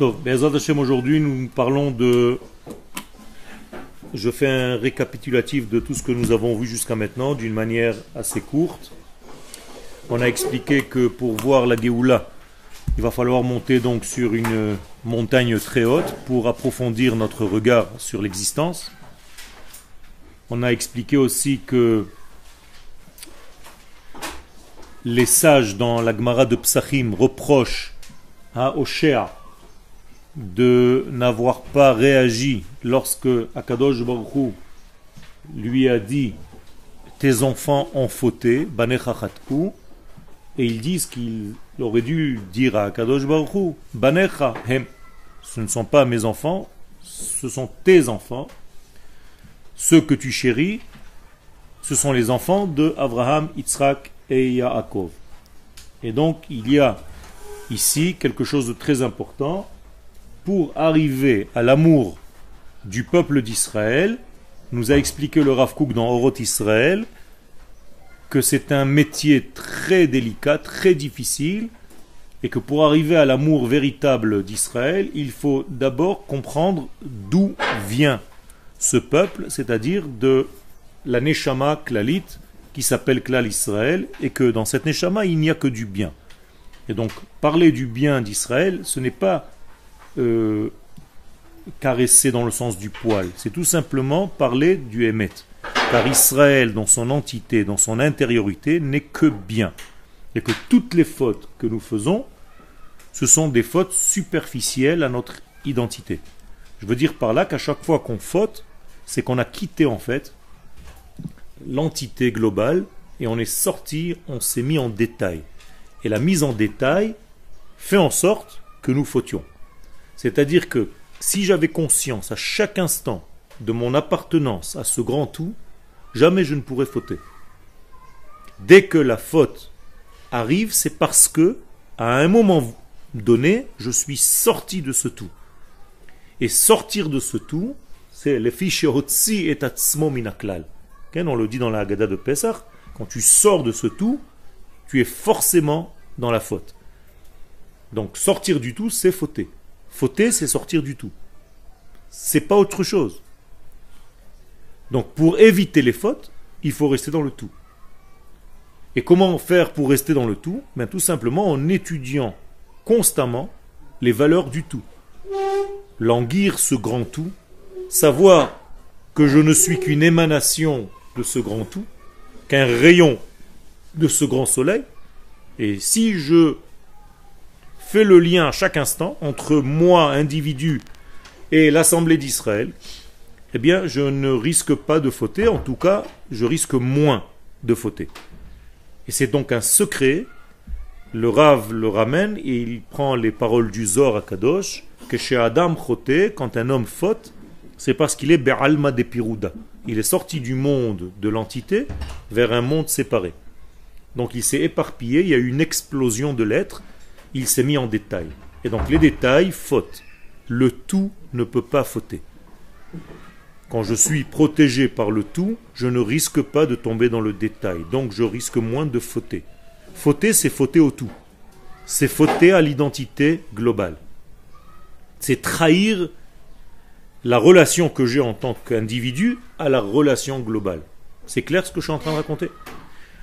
Hashem, aujourd'hui nous parlons de... Je fais un récapitulatif de tout ce que nous avons vu jusqu'à maintenant d'une manière assez courte. On a expliqué que pour voir la Géoula, il va falloir monter donc sur une montagne très haute pour approfondir notre regard sur l'existence. On a expliqué aussi que les sages dans la Gemara de Psachim reprochent à Oshéa de n'avoir pas réagi lorsque Akadosh Baruch lui a dit tes enfants ont fauté, et ils disent qu'il aurait dû dire à Akadosh Baruch Banecha hem, ce ne sont pas mes enfants, ce sont tes enfants, ceux que tu chéris, ce sont les enfants de Abraham, Yitzhak et Yaakov. Et donc il y a ici quelque chose de très important pour arriver à l'amour du peuple d'Israël, nous a expliqué le Rav Kook dans Oroth Israël que c'est un métier très délicat, très difficile, et que pour arriver à l'amour véritable d'Israël, il faut d'abord comprendre d'où vient ce peuple, c'est-à-dire de la Neshama Klalit, qui s'appelle Klal Israël, et que dans cette Neshama, il n'y a que du bien. Et donc, parler du bien d'Israël, ce n'est pas euh, caresser dans le sens du poil. C'est tout simplement parler du Hémet. Car Israël, dans son entité, dans son intériorité, n'est que bien. Et que toutes les fautes que nous faisons, ce sont des fautes superficielles à notre identité. Je veux dire par là qu'à chaque fois qu'on faute, c'est qu'on a quitté en fait l'entité globale et on est sorti, on s'est mis en détail. Et la mise en détail fait en sorte que nous fautions. C'est-à-dire que si j'avais conscience à chaque instant de mon appartenance à ce grand tout, jamais je ne pourrais fauter. Dès que la faute arrive, c'est parce que, à un moment donné, je suis sorti de ce tout. Et sortir de ce tout, c'est le fichehotsi et atzmo minaklal. On le dit dans la Haggadah de Pesach, quand tu sors de ce tout, tu es forcément dans la faute. Donc sortir du tout, c'est fauter. Fauter, c'est sortir du tout. C'est pas autre chose. Donc pour éviter les fautes, il faut rester dans le tout. Et comment faire pour rester dans le tout? Ben, Tout simplement en étudiant constamment les valeurs du tout. Languir ce grand tout, savoir que je ne suis qu'une émanation de ce grand tout, qu'un rayon de ce grand soleil, et si je le lien à chaque instant entre moi, individu, et l'Assemblée d'Israël, eh bien, je ne risque pas de fauter, en tout cas, je risque moins de fauter. Et c'est donc un secret, le Rav le ramène, et il prend les paroles du Zor à Kadosh, que chez Adam Choté, quand un homme faute, c'est parce qu'il est Be'alma de Pirouda. Il est sorti du monde de l'entité vers un monde séparé. Donc il s'est éparpillé, il y a eu une explosion de l'être, il s'est mis en détail. Et donc les détails fautent. Le tout ne peut pas fauter. Quand je suis protégé par le tout, je ne risque pas de tomber dans le détail. Donc je risque moins de fauter. Fauter, c'est fauter au tout. C'est fauter à l'identité globale. C'est trahir la relation que j'ai en tant qu'individu à la relation globale. C'est clair ce que je suis en train de raconter?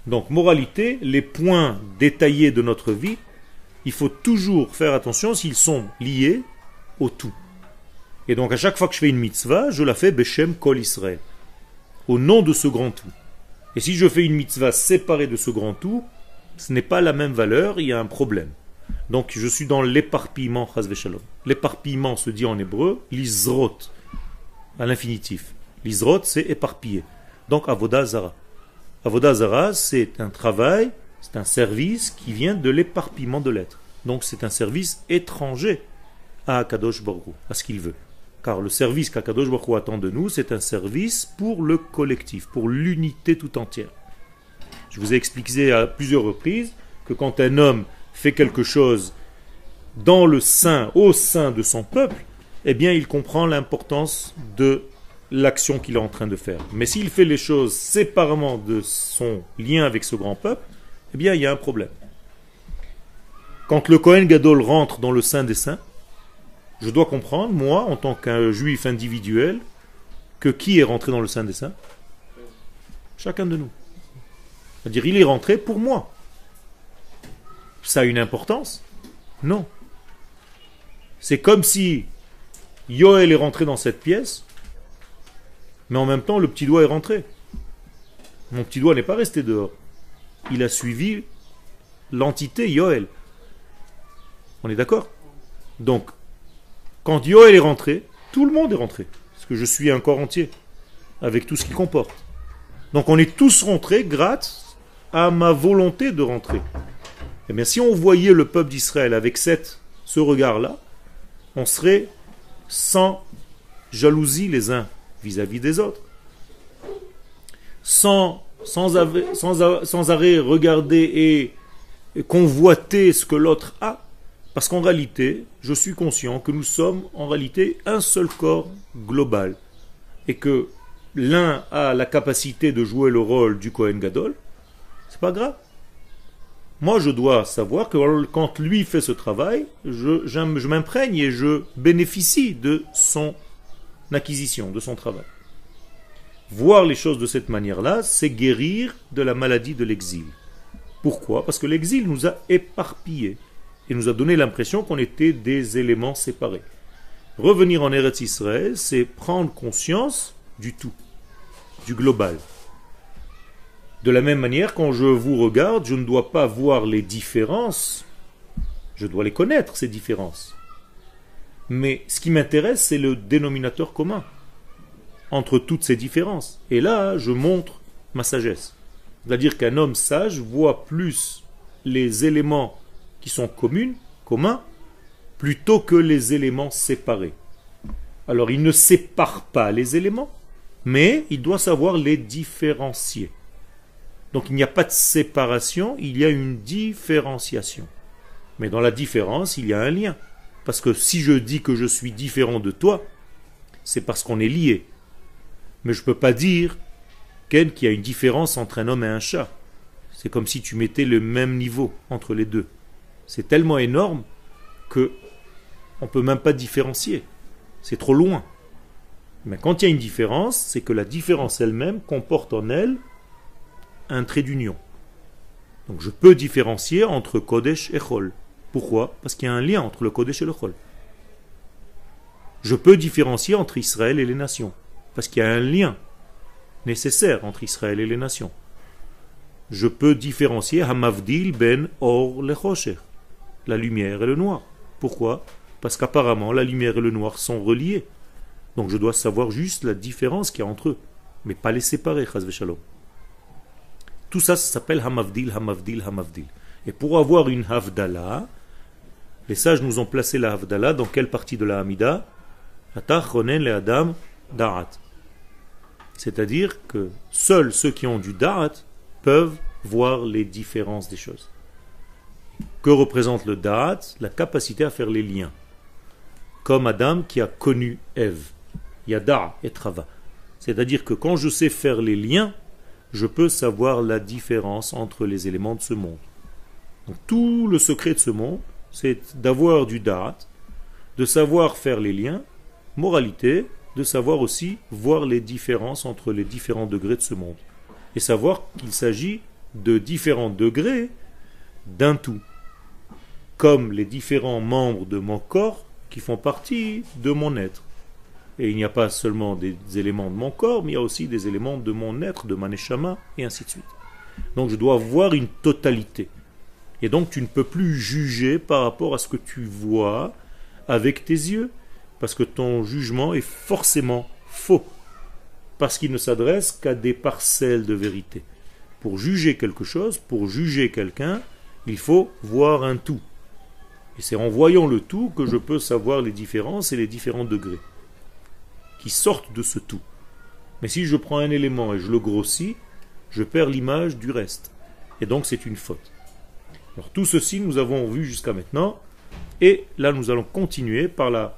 Donc, moralité, les points détaillés de notre vie il faut toujours faire attention s'ils sont liés au tout. Et donc à chaque fois que je fais une mitzvah, je la fais Beshem Kol au nom de ce grand tout. Et si je fais une mitzvah séparée de ce grand tout, ce n'est pas la même valeur, il y a un problème. Donc je suis dans l'éparpillement, L'éparpillement se dit en hébreu, l'izrot, à l'infinitif. L'izrot, c'est éparpillé. Donc avodah zara. Avodah zara, c'est un travail c'est un service qui vient de l'éparpillement de l'être. Donc c'est un service étranger à Akadosh Baruch à ce qu'il veut. Car le service qu'Akadosh Baruch attend de nous, c'est un service pour le collectif, pour l'unité tout entière. Je vous ai expliqué à plusieurs reprises que quand un homme fait quelque chose dans le sein, au sein de son peuple, eh bien il comprend l'importance de l'action qu'il est en train de faire. Mais s'il fait les choses séparément de son lien avec ce grand peuple, eh bien, il y a un problème. Quand le Kohen Gadol rentre dans le Saint des Saints, Je dois comprendre, moi, en tant qu'un juif individuel, que qui est rentré dans le Saint des Saints? Chacun de nous. C'est-à-dire, il est rentré pour moi. Ça a une importance? Non. C'est comme si Yoel est rentré dans cette pièce, mais en même temps, le petit doigt est rentré. Mon petit doigt n'est pas resté dehors. Il a suivi l'entité Yoel. On est d'accord? Donc, quand Yoel est rentré, tout le monde est rentré. Parce que je suis un corps entier, avec tout ce qu'il comporte. Donc on est tous rentrés grâce à ma volonté de rentrer. Eh bien, si on voyait le peuple d'Israël avec cette, ce regard-là, on serait sans jalousie les uns vis-à-vis des autres. Sans, sans, arrêt regarder et convoiter ce que l'autre a. Parce qu'en réalité, je suis conscient que nous sommes en réalité un seul corps global. Et que l'un a la capacité de jouer le rôle du Kohen Gadol, c'est pas grave. Moi, je dois savoir que quand lui fait ce travail, je, je m'imprègne et je bénéficie de son acquisition, de son travail. Voir les choses de cette manière-là, c'est guérir de la maladie de l'exil. Pourquoi? Parce que l'exil nous a éparpillés et nous a donné l'impression qu'on était des éléments séparés. Revenir en Eretz Israël, c'est prendre conscience du tout, du global. De la même manière, quand je vous regarde, je ne dois pas voir les différences, je dois les connaître, ces différences. Mais ce qui m'intéresse, c'est le dénominateur commun entre toutes ces différences. Et là, je montre ma sagesse. C'est-à-dire qu'un homme sage voit plus les éléments qui sont communs, communs, plutôt que les éléments séparés. Alors il ne sépare pas les éléments, mais il doit savoir les différencier. Donc il n'y a pas de séparation, il y a une différenciation. Mais dans la différence, il y a un lien. Parce que si je dis que je suis différent de toi, c'est parce qu'on est lié. Mais je ne peux pas dire qu'il y a une différence entre un homme et un chat. C'est comme si tu mettais le même niveau entre les deux. C'est tellement énorme que on ne peut même pas différencier. C'est trop loin. Mais quand il y a une différence, c'est que la différence elle-même comporte en elle un trait d'union. Donc je peux différencier entre Kodesh et Chol. Pourquoi? Parce qu'il y a un lien entre le Kodesh et le Chol. Je peux différencier entre Israël et les nations. Parce qu'il y a un lien nécessaire entre Israël et les nations. Je peux différencier Hamavdil ben Or le la lumière et le noir. Pourquoi? Parce qu'apparemment la lumière et le noir sont reliés. Donc je dois savoir juste la différence qu'il y a entre eux, mais pas les séparer, shalom. Tout ça, s'appelle Hamavdil, Hamavdil, Hamavdil. Et pour avoir une Havdalah, les sages nous ont placé la Havdalah dans quelle partie de la Hamida? Le Adam Da'at. C'est-à-dire que seuls ceux qui ont du Da'at peuvent voir les différences des choses. Que représente le Da'at La capacité à faire les liens. Comme Adam qui a connu Ève. Yada et Trava. C'est-à-dire que quand je sais faire les liens, je peux savoir la différence entre les éléments de ce monde. Donc, tout le secret de ce monde, c'est d'avoir du Da'at, de savoir faire les liens, moralité, de savoir aussi voir les différences entre les différents degrés de ce monde. Et savoir qu'il s'agit de différents degrés d'un tout comme les différents membres de mon corps qui font partie de mon être. Et il n'y a pas seulement des éléments de mon corps, mais il y a aussi des éléments de mon être, de Maneshama, et ainsi de suite. Donc je dois voir une totalité. Et donc tu ne peux plus juger par rapport à ce que tu vois avec tes yeux, parce que ton jugement est forcément faux, parce qu'il ne s'adresse qu'à des parcelles de vérité. Pour juger quelque chose, pour juger quelqu'un, il faut voir un tout. Et c'est en voyant le tout que je peux savoir les différences et les différents degrés qui sortent de ce tout. Mais si je prends un élément et je le grossis, je perds l'image du reste. Et donc c'est une faute. Alors tout ceci nous avons vu jusqu'à maintenant. Et là nous allons continuer par la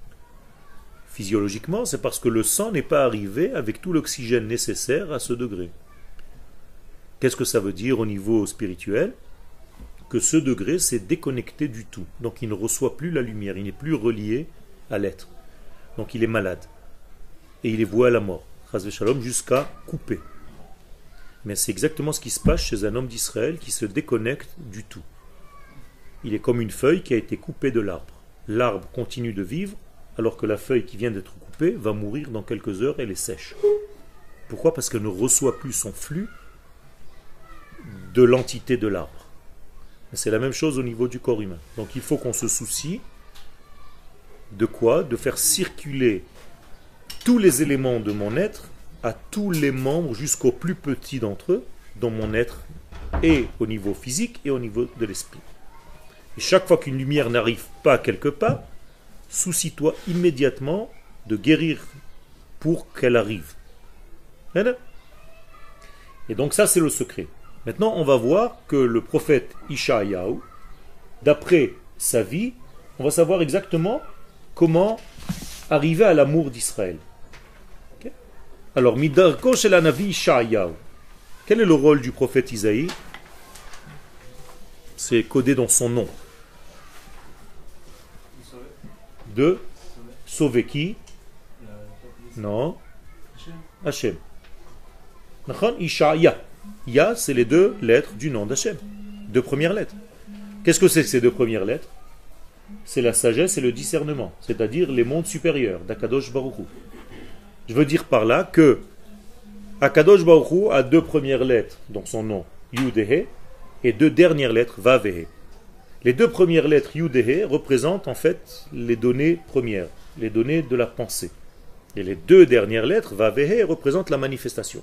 Physiologiquement, c'est parce que le sang n'est pas arrivé avec tout l'oxygène nécessaire à ce degré. Qu'est-ce que ça veut dire au niveau spirituel? Que ce degré s'est déconnecté du tout. Donc il ne reçoit plus la lumière, il n'est plus relié à l'être. Donc il est malade. Et il est voué à la mort. Jusqu'à couper. Mais c'est exactement ce qui se passe chez un homme d'Israël qui se déconnecte du tout. Il est comme une feuille qui a été coupée de l'arbre. L'arbre continue de vivre, alors que la feuille qui vient d'être coupée va mourir dans quelques heures, elle est sèche. Pourquoi? Parce qu'elle ne reçoit plus son flux de l'entité de l'arbre. C'est la même chose au niveau du corps humain. Donc il faut qu'on se soucie de quoi? De faire circuler tous les éléments de mon être à tous les membres jusqu'au plus petit d'entre eux dans mon être et au niveau physique et au niveau de l'esprit. Et chaque fois qu'une lumière n'arrive pas quelque part, soucie-toi immédiatement de guérir pour qu'elle arrive. Et donc ça c'est le secret. Maintenant on va voir que le prophète Ishaïaou, d'après sa vie, on va savoir exactement comment arriver à l'amour d'Israël. Alors, Midarko chez la Navi Quel est le rôle du prophète Isaïe? C'est codé dans son nom. De sauver qui? Non. Hachem. Ishaya. Ya, c'est les deux lettres du nom d'Hachem. Deux premières lettres. Qu'est-ce que c'est que ces deux premières lettres? C'est la sagesse et le discernement, c'est-à-dire les mondes supérieurs d'Akadosh Baruch je veux dire par là que Akadosh Baruch a deux premières lettres dans son nom, Yudehe, et deux dernières lettres, Vavehe. Les deux premières lettres Yudehe représentent en fait les données premières, les données de la pensée. Et les deux dernières lettres, Vavehe, représentent la manifestation.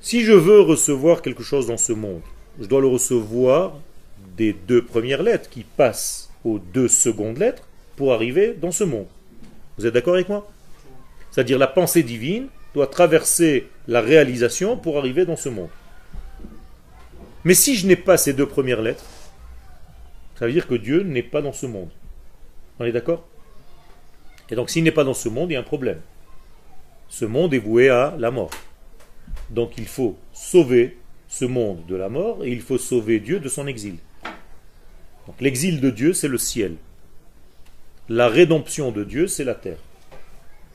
Si je veux recevoir quelque chose dans ce monde, je dois le recevoir des deux premières lettres qui passent aux deux secondes lettres pour arriver dans ce monde. Vous êtes d'accord avec moi? C'est-à-dire la pensée divine doit traverser la réalisation pour arriver dans ce monde. Mais si je n'ai pas ces deux premières lettres, ça veut dire que Dieu n'est pas dans ce monde. On est d'accord? Et donc s'il n'est pas dans ce monde, il y a un problème. Ce monde est voué à la mort. Donc il faut sauver ce monde de la mort et il faut sauver Dieu de son exil. Donc l'exil de Dieu, c'est le ciel. La rédemption de Dieu, c'est la terre.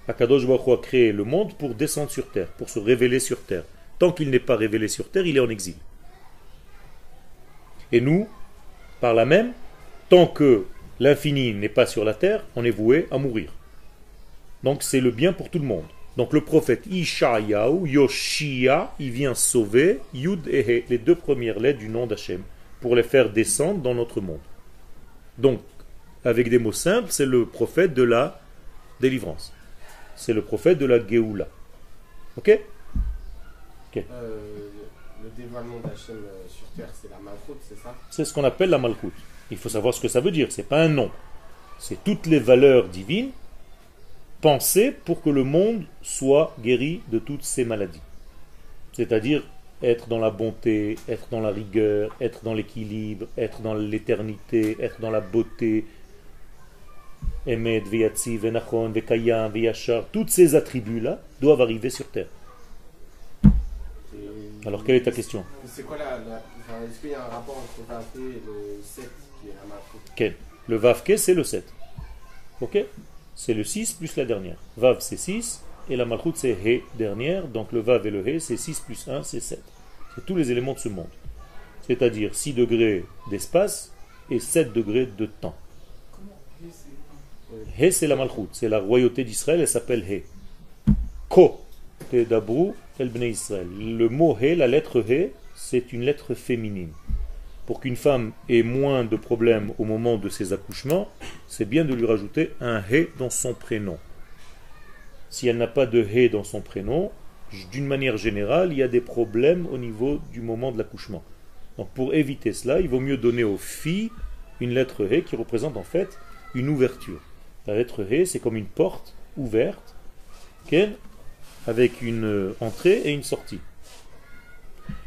Akadosh Baruch a créé le monde pour descendre sur terre, pour se révéler sur terre. Tant qu'il n'est pas révélé sur terre, il est en exil. Et nous, par la même, tant que l'infini n'est pas sur la terre, on est voué à mourir. Donc c'est le bien pour tout le monde. Donc le prophète Ishayahu, Yoshia, il vient sauver Yud et He, les deux premières lettres du nom d'Hachem, pour les faire descendre dans notre monde. Donc, avec des mots simples, c'est le prophète de la délivrance c'est le prophète de la Géoula. Ok, euh, Le dévoilement d'Hachem euh, sur terre, c'est la Malchut, c'est ça? C'est ce qu'on appelle la Malchut. Il faut savoir ce que ça veut dire, c'est pas un nom. C'est toutes les valeurs divines pensées pour que le monde soit guéri de toutes ses maladies. C'est-à-dire être dans la bonté, être dans la rigueur, être dans l'équilibre, être dans l'éternité, être dans la beauté, Emet, Veyatzi, Venachon, Vekayam, Veyachar, tous ces attributs-là doivent arriver sur terre. Alors, quelle est ta question? C'est quoi la. Est-ce qu'il y a un rapport entre Vavke et le 7 qui est la Quel Le Vavke, c'est le 7. Ok? C'est le 6 plus la dernière. Vav, c'est 6, et la Malchut, c'est He, dernière. Donc, le Vav et le He, c'est 6 plus 1, c'est 7. C'est tous les éléments de ce monde. C'est-à-dire 6 degrés d'espace et 7 degrés de temps? He, c'est la Malchut, c'est la royauté d'Israël, elle s'appelle He. Ko, Dabru, El Bnei Israël. Le mot He, la lettre He, c'est une lettre féminine. Pour qu'une femme ait moins de problèmes au moment de ses accouchements, c'est bien de lui rajouter un He dans son prénom. Si elle n'a pas de He dans son prénom, d'une manière générale, il y a des problèmes au niveau du moment de l'accouchement. Donc pour éviter cela, il vaut mieux donner aux filles une lettre He qui représente en fait une ouverture. La lettre He, c'est comme une porte ouverte avec une entrée et une sortie.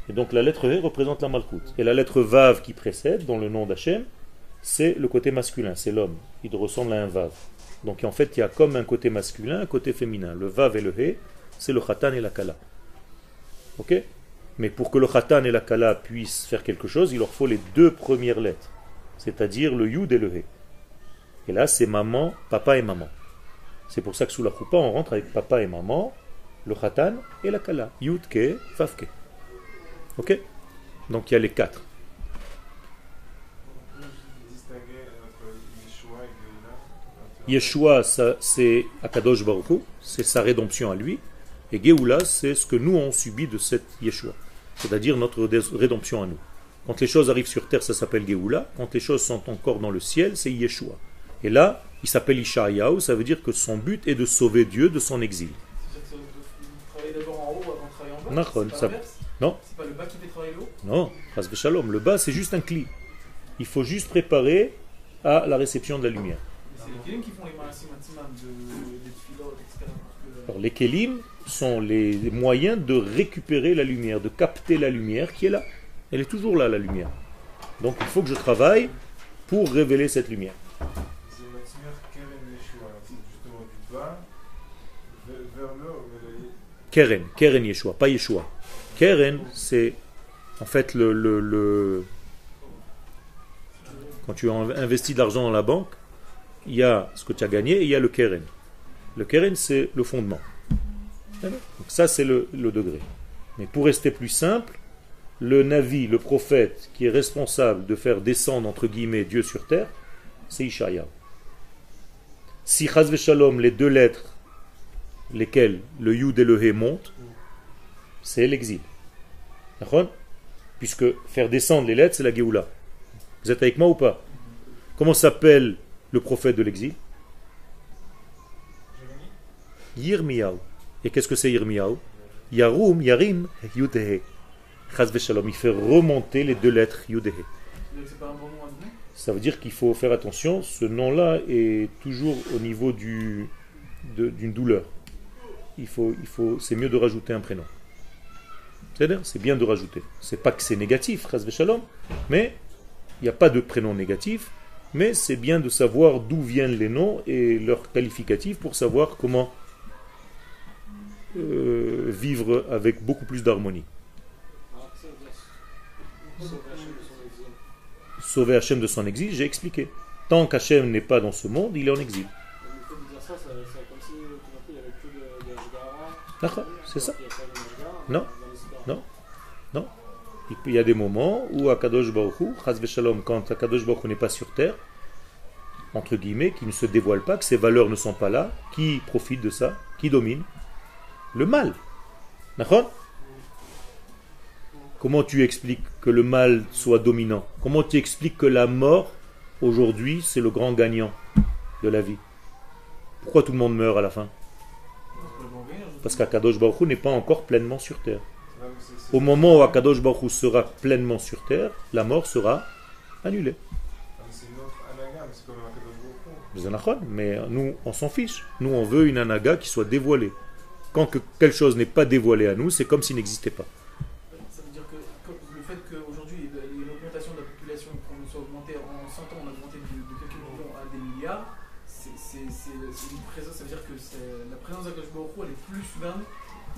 Et donc la lettre He représente la Malchut. Et la lettre Vav qui précède, dans le nom d'Hachem, c'est le côté masculin, c'est l'homme. Il ressemble à un Vav. Donc en fait, il y a comme un côté masculin, un côté féminin. Le Vav et le He, c'est le Khatan et la Kala. Ok? Mais pour que le Khatan et la Kala puissent faire quelque chose, il leur faut les deux premières lettres. C'est-à-dire le Yud et le He. Et là, c'est maman, papa et maman. C'est pour ça que sous la choupa, on rentre avec papa et maman, le Khatan et la Kala. Yud, Ke, Vav, Ke. Ok? Donc il y a les quatre. Yeshua, c'est Akadosh Baruch c'est sa rédemption à lui. Et Geoula, c'est ce que nous on subit de cette Yeshua. C'est-à-dire notre rédemption à nous. Quand les choses arrivent sur terre, ça s'appelle Geoula. Quand les choses sont encore dans le ciel, c'est Yeshua. Et là, il s'appelle Ishayahu, ça veut dire que son but est de sauver Dieu de son exil. Non. C'est pas le bas qui fait travailler le haut Non, Shalom. Le bas, c'est juste un cli. Il faut juste préparer à la réception de la lumière. C'est les kelim qui font les de, des etc. Alors, les kelim sont les moyens de récupérer la lumière, de capter la lumière qui est là. Elle est toujours là, la lumière. Donc il faut que je travaille pour révéler cette lumière. Keren, Keren Yeshua, pas Yeshua. Keren, c'est en fait le, le, Quand tu as investi de l'argent dans la banque, il y a ce que tu as gagné et il y a le Keren. Le Keren, c'est le fondement. Donc ça, c'est le, degré. Mais pour rester plus simple, le Navi, le prophète qui est responsable de faire descendre, entre guillemets, Dieu sur terre, c'est Ishaya. Si Chazve Shalom, les deux lettres, lesquelles le Yud et le He montent, c'est l'exil. Puisque faire descendre les lettres, c'est la Géoula. Vous êtes avec moi ou pas? Comment s'appelle le prophète de l'exil? Yirmiyahu. Et qu'est-ce que c'est Yirmiyahu? Yarum, Yarim, Yudehe. Shalom. Il fait remonter les deux lettres Yudehe. Ça veut dire qu'il faut faire attention. Ce nom-là est toujours au niveau d'une douleur. Il faut, il faut, c'est mieux de rajouter un prénom. C'est bien de rajouter. C'est pas que c'est négatif, shalom, mais il n'y a pas de prénom négatif, mais c'est bien de savoir d'où viennent les noms et leurs qualificatifs pour savoir comment euh, vivre avec beaucoup plus d'harmonie. Sauver Hachem de son exil, j'ai expliqué. Tant qu'Hachem n'est pas dans ce monde, il est en exil. C'est ça. Non non Non. Il y a des moments où Akadosh Baruch Hu, Shalom, quand Akadosh Baruch n'est pas sur terre, entre guillemets, qui ne se dévoile pas, que ses valeurs ne sont pas là, qui profite de ça Qui domine Le mal. D'accord? Comment tu expliques que le mal soit dominant? Comment tu expliques que la mort, aujourd'hui, c'est le grand gagnant de la vie? Pourquoi tout le monde meurt à la fin? Parce qu'Akadosh Baruch n'est pas encore pleinement sur terre. Au moment où Akadosh Baruch sera pleinement sur terre, la mort sera annulée. Mais nous, on s'en fiche. Nous, on veut une anaga qui soit dévoilée. Quand quelque chose n'est pas dévoilé à nous, c'est comme s'il n'existait pas. Plus soudaine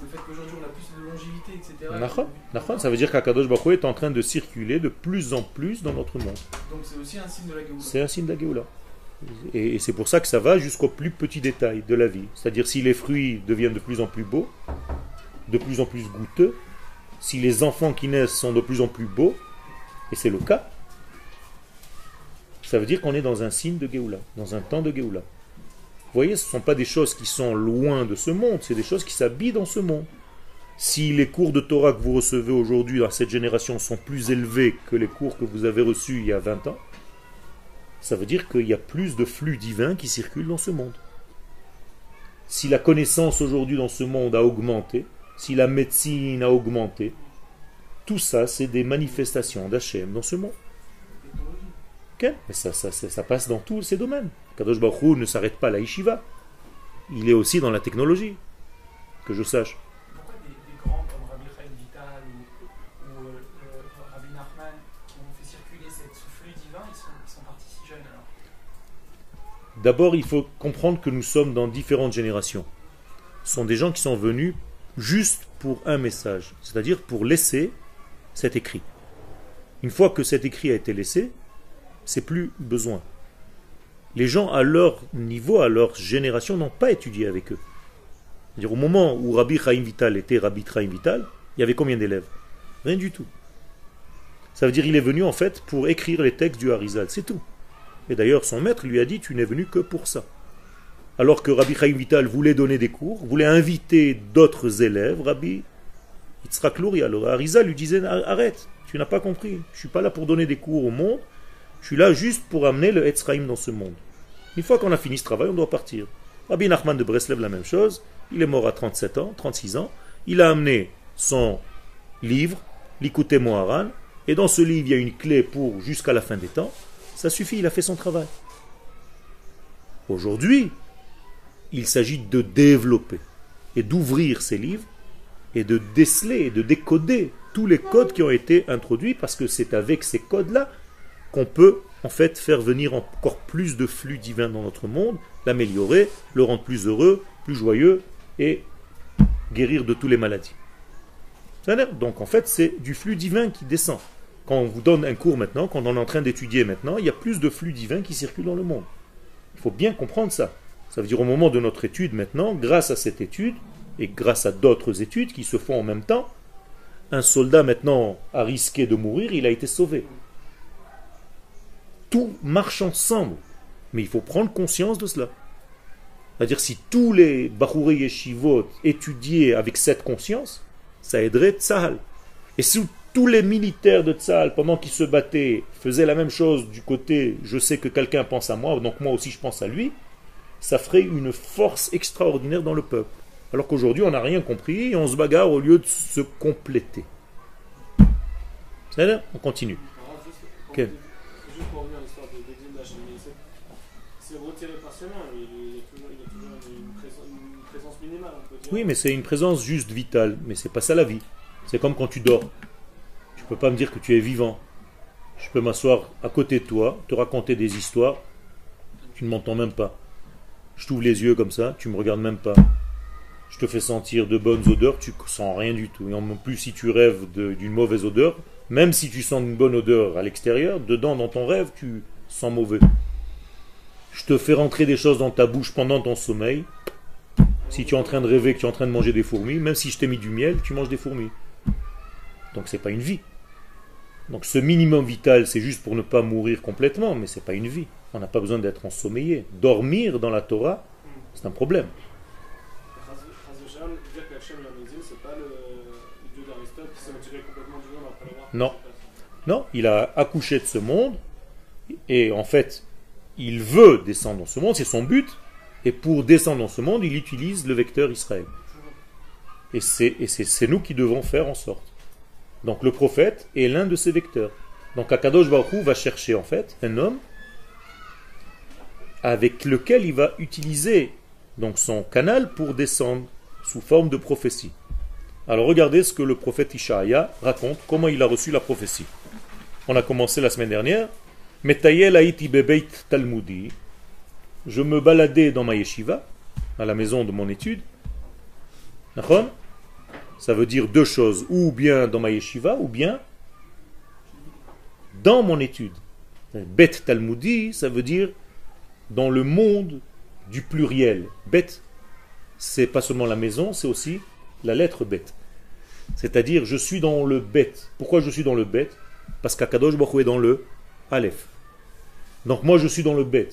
le fait qu'aujourd'hui on a plus de longévité, etc. Ça veut dire qu'Akadosh Baruch est en train de circuler de plus en plus dans notre monde. Donc c'est aussi un signe de la Géoula. C'est un signe de la Géoula. Et, c'est pour ça que ça va jusqu'au plus petit détail de la vie. C'est-à-dire si les fruits deviennent de plus en plus beaux, de plus en plus goûteux, si les enfants qui naissent sont de plus en plus beaux, et c'est le cas, ça veut dire qu'on est dans un signe de Géoula, dans un temps de Géoula. Vous voyez, ce ne sont pas des choses qui sont loin de ce monde, c'est des choses qui s'habillent dans ce monde. Si les cours de Torah que vous recevez aujourd'hui dans cette génération sont plus élevés que les cours que vous avez reçus il y a 20 ans, ça veut dire qu'il y a plus de flux divins qui circulent dans ce monde. Si la connaissance aujourd'hui dans ce monde a augmenté, si la médecine a augmenté, tout ça, c'est des manifestations d'Hachem dans ce monde. Mais ça, passe dans tous ces domaines. Kadosh Baruch ne s'arrête pas à la yeshiva. Il est aussi dans la technologie. que je sache. Pourquoi des, des grands comme Rabbi Chaim Vital ou, ou, euh, euh, Rabbi Nachman qui ont fait circuler cette, ce flux divin, ils sont, ils sont partis si jeunes alors? D'abord, il faut comprendre que nous sommes dans différentes générations. Ce sont des gens qui sont venus juste pour un message, c'est-à-dire pour laisser cet écrit. Une fois que cet écrit a été laissé, c'est plus besoin. Les gens à leur niveau, à leur génération, n'ont pas étudié avec eux. C'est-à-dire au moment où Rabbi Chaim Vital était Rabbi Chaim Vital, il y avait combien d'élèves? Rien du tout. Ça veut dire qu'il est venu en fait pour écrire les textes du Harizal, c'est tout. Et d'ailleurs, son maître lui a dit Tu n'es venu que pour ça. Alors que Rabbi Chaim Vital voulait donner des cours, voulait inviter d'autres élèves, Rabbi Yitzhak Luria, le Harizal, lui disait Arrête, tu n'as pas compris. Je suis pas là pour donner des cours au monde, je suis là juste pour amener le Etzraïm dans ce monde. Une fois qu'on a fini ce travail, on doit partir. Rabbi Nachman de Breslev, la même chose. Il est mort à 37 ans, 36 ans. Il a amené son livre, l'Ikouté Moharan, et dans ce livre, il y a une clé pour jusqu'à la fin des temps. Ça suffit, il a fait son travail. Aujourd'hui, il s'agit de développer et d'ouvrir ces livres et de déceler et de décoder tous les codes qui ont été introduits parce que c'est avec ces codes-là qu'on peut en fait faire venir encore plus de flux divins dans notre monde, l'améliorer, le rendre plus heureux, plus joyeux et guérir de toutes les maladies. Donc en fait c'est du flux divin qui descend. Quand on vous donne un cours maintenant, quand on est en train d'étudier maintenant, il y a plus de flux divins qui circulent dans le monde. Il faut bien comprendre ça. Ça veut dire au moment de notre étude maintenant, grâce à cette étude, et grâce à d'autres études qui se font en même temps, un soldat maintenant a risqué de mourir, il a été sauvé. Tout marche ensemble. Mais il faut prendre conscience de cela. C'est-à-dire si tous les Bachouré Yeshivot étudiaient avec cette conscience, ça aiderait Tzahal. Et si tous les militaires de Tzahal, pendant qu'ils se battaient, faisaient la même chose du côté je sais que quelqu'un pense à moi, donc moi aussi je pense à lui, ça ferait une force extraordinaire dans le peuple. Alors qu'aujourd'hui on n'a rien compris et on se bagarre au lieu de se compléter. C'est On continue. Oui, mais c'est une présence juste vitale, mais c'est pas ça la vie. C'est comme quand tu dors. Tu peux pas me dire que tu es vivant. Je peux m'asseoir à côté de toi, te raconter des histoires, tu ne m'entends même pas. Je t'ouvre les yeux comme ça, tu me regardes même pas. Je te fais sentir de bonnes odeurs, tu sens rien du tout. Et en plus, si tu rêves d'une mauvaise odeur, même si tu sens une bonne odeur à l'extérieur, dedans, dans ton rêve, tu sens mauvais. Je te fais rentrer des choses dans ta bouche pendant ton sommeil. Si tu es en train de rêver que tu es en train de manger des fourmis, même si je t'ai mis du miel, tu manges des fourmis. Donc c'est pas une vie. Donc ce minimum vital, c'est juste pour ne pas mourir complètement, mais c'est pas une vie. On n'a pas besoin d'être ensommeillé. Dormir dans la Torah, c'est un problème. Non. Non, il a accouché de ce monde, et en fait, il veut descendre dans ce monde, c'est son but, et pour descendre dans ce monde, il utilise le vecteur Israël. Et c'est nous qui devons faire en sorte. Donc le prophète est l'un de ces vecteurs. Donc Akadosh Baruch va chercher en fait un homme avec lequel il va utiliser donc son canal pour descendre sous forme de prophétie. Alors regardez ce que le prophète Ishaïa raconte, comment il a reçu la prophétie. On a commencé la semaine dernière. Talmudi. Je me baladais dans ma yeshiva, à la maison de mon étude. Ça veut dire deux choses, ou bien dans ma yeshiva, ou bien dans mon étude. Bet talmudi, ça veut dire dans le monde du pluriel. Bet, c'est pas seulement la maison, c'est aussi la lettre bet. C'est-à-dire, je suis dans le bet. Pourquoi je suis dans le bet? Parce qu'Akadosh Baruch est dans le Aleph. Donc moi, je suis dans le bet.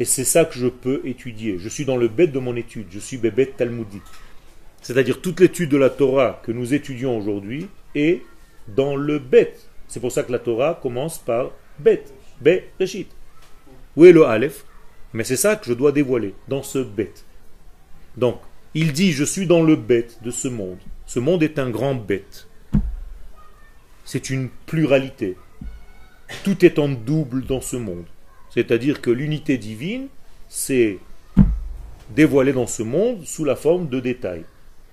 Et c'est ça que je peux étudier. Je suis dans le bet de mon étude. Je suis bébé talmudique. C'est-à-dire, toute l'étude de la Torah que nous étudions aujourd'hui est dans le bet. C'est pour ça que la Torah commence par bet. Bet, Reshit. Où est le Aleph? Mais c'est ça que je dois dévoiler, dans ce bet. Donc, il dit, je suis dans le bête de ce monde. Ce monde est un grand bête. C'est une pluralité. Tout est en double dans ce monde. C'est-à-dire que l'unité divine, c'est dévoilée dans ce monde sous la forme de détails.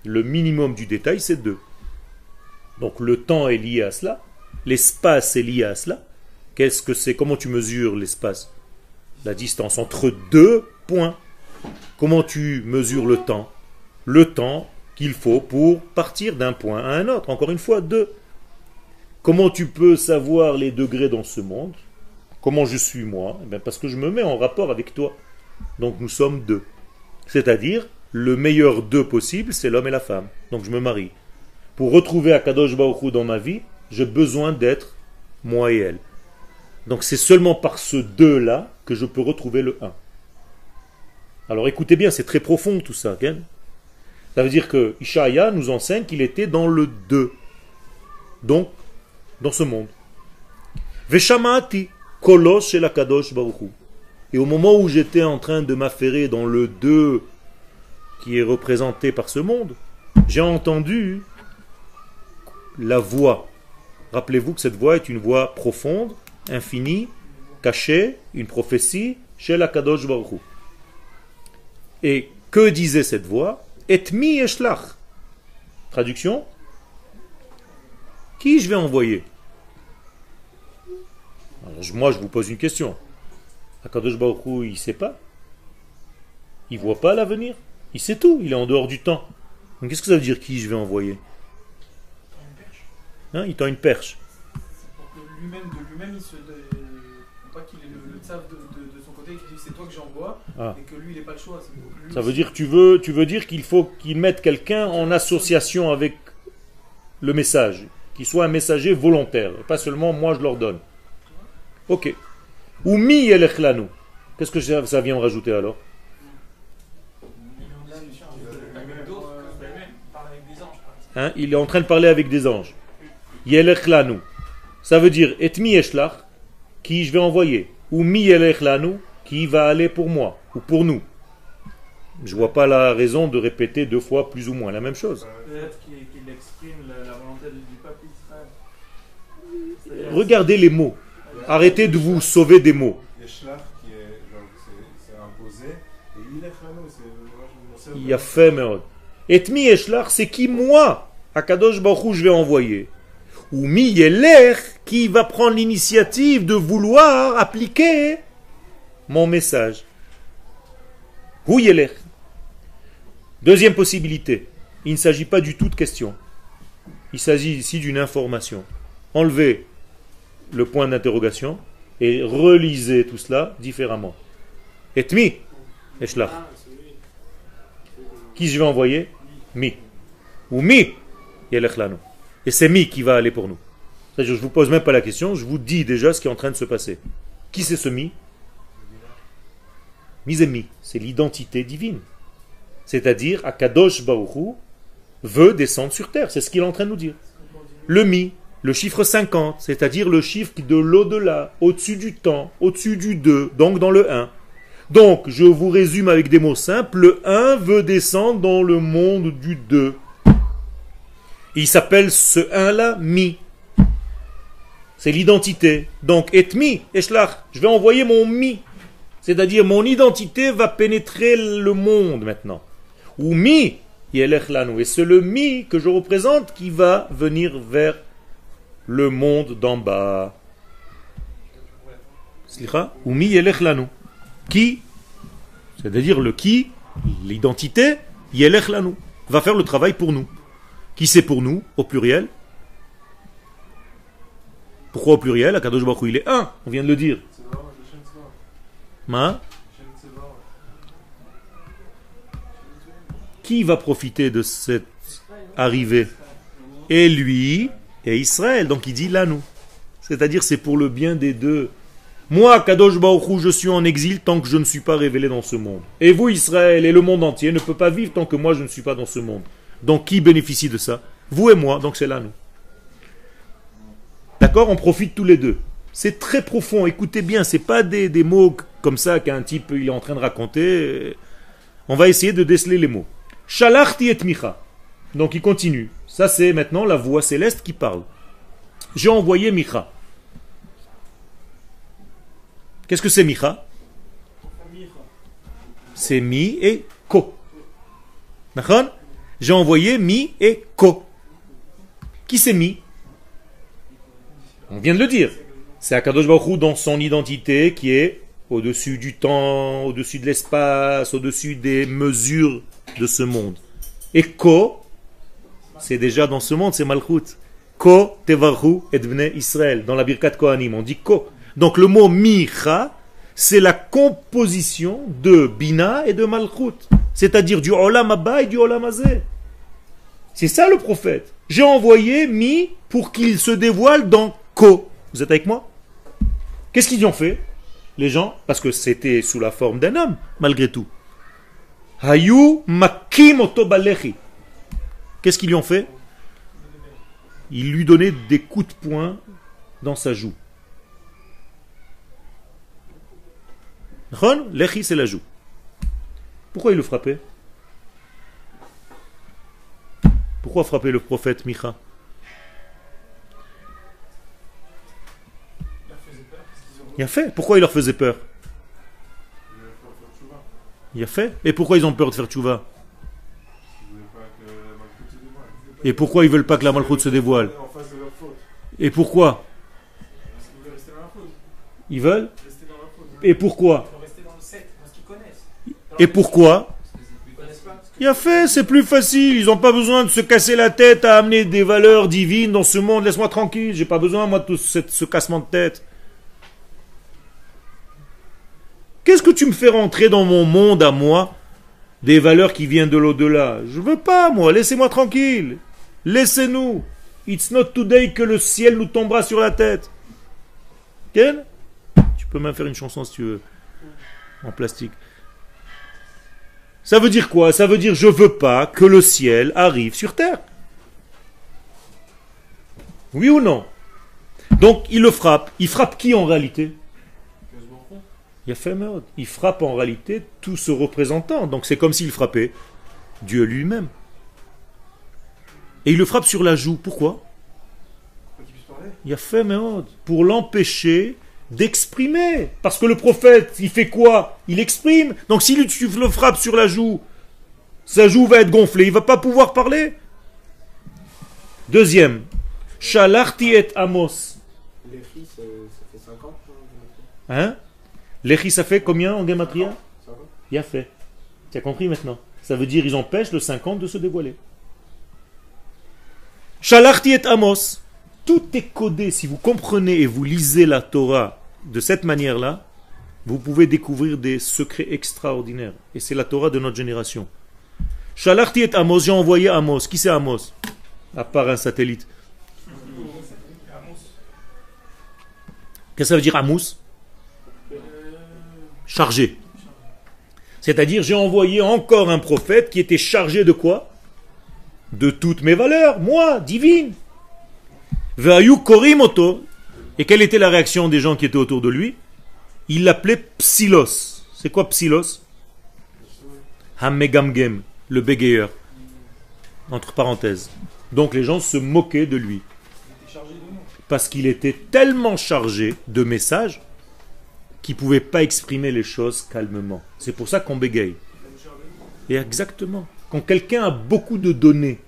Le minimum du détail, c'est deux. Donc le temps est lié à cela, l'espace est lié à cela. Qu'est-ce que c'est? Comment tu mesures l'espace? La distance entre deux points. Comment tu mesures le temps? Le temps qu'il faut pour partir d'un point à un autre. Encore une fois, deux. Comment tu peux savoir les degrés dans ce monde? Comment je suis moi? Eh Parce que je me mets en rapport avec toi. Donc nous sommes deux. C'est-à-dire, le meilleur d'eux possible, c'est l'homme et la femme. Donc je me marie. Pour retrouver Akadosh Baruch dans ma vie, j'ai besoin d'être moi et elle. Donc c'est seulement par ce deux-là que je peux retrouver le un. Alors écoutez bien, c'est très profond tout ça. Ça veut dire que Ishaya nous enseigne qu'il était dans le deux. Donc, dans ce monde. Veshamati, kolos chez la Kadosh Et au moment où j'étais en train de m'affairer dans le deux qui est représenté par ce monde, j'ai entendu la voix. Rappelez-vous que cette voix est une voix profonde, infinie, cachée, une prophétie chez Kadosh Baruch Et que disait cette voix? Et mi eshlach. Traduction Qui je vais envoyer? Moi, je vous pose une question. Akadosh Baruch Hu, il ne sait pas? Il voit pas l'avenir? Il sait tout, il est en dehors du temps. Donc qu'est-ce que ça veut dire qui je vais envoyer? Hein, il tend une perche. Pour que lui-même, de lui-même, il se. pas qu'il ait le, le tsav de, de, qu'il c'est toi que j'envoie, ah. et que lui, il n'ait pas le choix. Lui, Ça veut dire, tu veux, tu veux dire qu'il faut qu'il mette quelqu'un en association avec le message, qu'il soit un messager volontaire, et pas seulement moi je l'ordonne. Ok. Ou mi. Qu'est-ce que ça vient me rajouter alors hein, Il est en train de parler avec des anges. Yelech lanu. Ça veut dire et mi eshlach, qui je vais envoyer. Ou mi qui va aller pour moi, ou pour nous. Je vois pas la raison de répéter deux fois plus ou moins la même chose. Peut-être qu'il exprime la, volonté du peuple Israël. Regardez les mots. Arrêtez de vous sauver des mots. Il y a fait, Et mi eshlach, c'est qui moi, Akadosh Baruch je vais envoyer ou l'air qui va prendre l'initiative de vouloir appliquer mon message. l'air Deuxième possibilité, il ne s'agit pas du tout de question. Il s'agit ici d'une information. Enlevez le point d'interrogation et relisez tout cela différemment. Etmi, Eshlach. Qui je vais envoyer? Mi. Ou mi, et c'est Mi qui va aller pour nous. Je ne vous pose même pas la question, je vous dis déjà ce qui est en train de se passer. Qui c'est ce Mi? Mi, c'est l'identité divine. C'est-à-dire, Akadosh Baruchu veut descendre sur terre. C'est ce qu'il est en train de nous dire. Le Mi, le chiffre 50, c'est-à-dire le chiffre de l'au-delà, au-dessus du temps, au-dessus du 2, donc dans le 1. Donc, je vous résume avec des mots simples, le 1 veut descendre dans le monde du 2. Il s'appelle ce un-là mi. C'est l'identité. Donc, et mi, eshlach. Je vais envoyer mon mi. C'est-à-dire, mon identité va pénétrer le monde maintenant. Ou mi, Et c'est le mi que je représente qui va venir vers le monde d'en bas. Ou mi, Qui, c'est-à-dire le qui, l'identité, yelech va faire le travail pour nous. Qui c'est pour nous, au pluriel. Pourquoi au pluriel? Akadosh Baruch il est un, on vient de le dire. Ma Qui va profiter de cette arrivée? Et lui et Israël. Donc il dit là nous. C'est-à-dire c'est pour le bien des deux. Moi, Kadosh Baruch je suis en exil tant que je ne suis pas révélé dans ce monde. Et vous, Israël, et le monde entier ne peut pas vivre tant que moi je ne suis pas dans ce monde. Donc qui bénéficie de ça? Vous et moi, donc c'est là nous. D'accord? On profite tous les deux. C'est très profond, écoutez bien, c'est pas des, mots comme ça qu'un type il est en train de raconter. On va essayer de déceler les mots. Shalachti et micha. Donc il continue. Ça c'est maintenant la voix céleste qui parle. J'ai envoyé Micha. Qu'est-ce que c'est Micha? C'est mi et ko. J'ai envoyé mi et ko. Qui c'est mi? On vient de le dire. C'est Akadosh Baruch dans son identité qui est au-dessus du temps, au-dessus de l'espace, au-dessus des mesures de ce monde. Et ko, c'est déjà dans ce monde, c'est Malchut. Ko tevarhu et Israël. Dans la Birkat Kohanim, on dit ko. Donc le mot micha, c'est la composition de Bina et de Malchut. C'est-à-dire du Olam Abba et du Olam. C'est ça le prophète. J'ai envoyé Mi pour qu'il se dévoile dans Ko. Vous êtes avec moi? Qu'est-ce qu'ils ont fait? Les gens, parce que c'était sous la forme d'un homme, malgré tout. Hayu makim Qu'est-ce qu'ils lui ont fait? Ils lui donnaient des coups de poing dans sa joue. Lechi, c'est la joue. Pourquoi il le frappait? Pourquoi frapper le prophète Micha? Il a fait. Pourquoi il leur faisait peur Il a fait. Et pourquoi ils ont peur de faire tchouva Et pourquoi ils veulent pas que la malchoute se dévoile Et pourquoi Ils veulent Et pourquoi Et pourquoi il a fait, c'est plus facile. Ils n'ont pas besoin de se casser la tête à amener des valeurs divines dans ce monde. Laisse-moi tranquille. J'ai pas besoin, moi, de ce cassement de tête. Qu'est-ce que tu me fais rentrer dans mon monde à moi des valeurs qui viennent de l'au-delà? Je veux pas, moi. Laissez-moi tranquille. Laissez-nous. It's not today que le ciel nous tombera sur la tête. Quel Tu peux même faire une chanson si tu veux. En plastique. Ça veut dire quoi? Ça veut dire je veux pas que le ciel arrive sur terre. Oui ou non? Donc il le frappe. Il frappe qui en réalité? Il a fait Il frappe en réalité tout ce représentant. Donc c'est comme s'il frappait Dieu lui-même. Et il le frappe sur la joue. Pourquoi? Il a fait pour l'empêcher d'exprimer. Parce que le prophète, il fait quoi? Il exprime. Donc si tu le frappes sur la joue, sa joue va être gonflée, il va pas pouvoir parler. Deuxième, Shalarti et Amos. L'échi, ça fait 50 Hein? L'échi, ça fait combien en Gematria Il a fait. Tu as compris maintenant Ça veut dire ils empêchent le 50 de se dévoiler. Shalarti et Amos. Tout est codé. Si vous comprenez et vous lisez la Torah de cette manière-là, vous pouvez découvrir des secrets extraordinaires. Et c'est la Torah de notre génération. Shalarti et Amos, j'ai envoyé Amos. Qui c'est Amos? À part un satellite. Qu'est-ce que ça veut dire Amos? Chargé. C'est-à-dire, j'ai envoyé encore un prophète qui était chargé de quoi? De toutes mes valeurs, moi, divine. Korimoto, et quelle était la réaction des gens qui étaient autour de lui? Il l'appelait Psylos. C'est quoi Psylos Hamegamgem, le bégayeur. Entre parenthèses. Donc les gens se moquaient de lui. Parce qu'il était tellement chargé de messages qu'il ne pouvait pas exprimer les choses calmement. C'est pour ça qu'on bégaye. Et exactement. Quand quelqu'un a beaucoup de données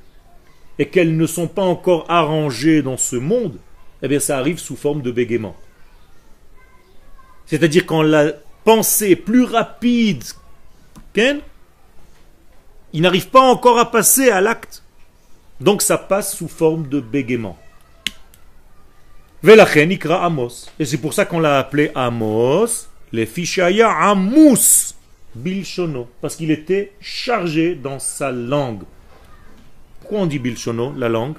et qu'elles ne sont pas encore arrangées dans ce monde, eh bien ça arrive sous forme de bégaiement. C'est-à-dire quand la pensée est plus rapide, il n'arrive pas encore à passer à l'acte. Donc ça passe sous forme de bégaiement. Amos. Et c'est pour ça qu'on l'a appelé Amos, le fichaya Amos Bilshono, parce qu'il était chargé dans sa langue. Pourquoi on dit Bilshono, la langue?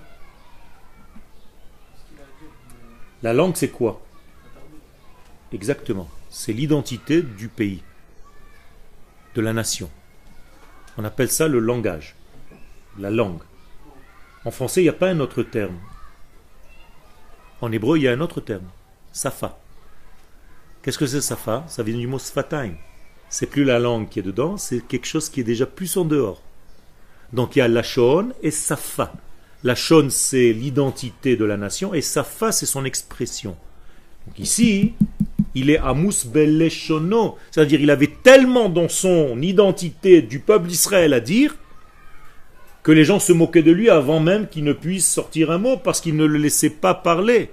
La langue, c'est quoi? Exactement. C'est l'identité du pays, de la nation. On appelle ça le langage, la langue. En français, il n'y a pas un autre terme. En hébreu, il y a un autre terme, safa. Qu'est-ce que c'est safa? Ça vient du mot sfataim. C'est plus la langue qui est dedans, c'est quelque chose qui est déjà plus en dehors. Donc il y a lachon et safa. La shon, c'est l'identité de la nation, et safa, c'est son expression. Donc ici, il est Amus Beleshono, c'est-à-dire il avait tellement dans son identité du peuple d'Israël à dire que les gens se moquaient de lui avant même qu'il ne puisse sortir un mot parce qu'il ne le laissait pas parler.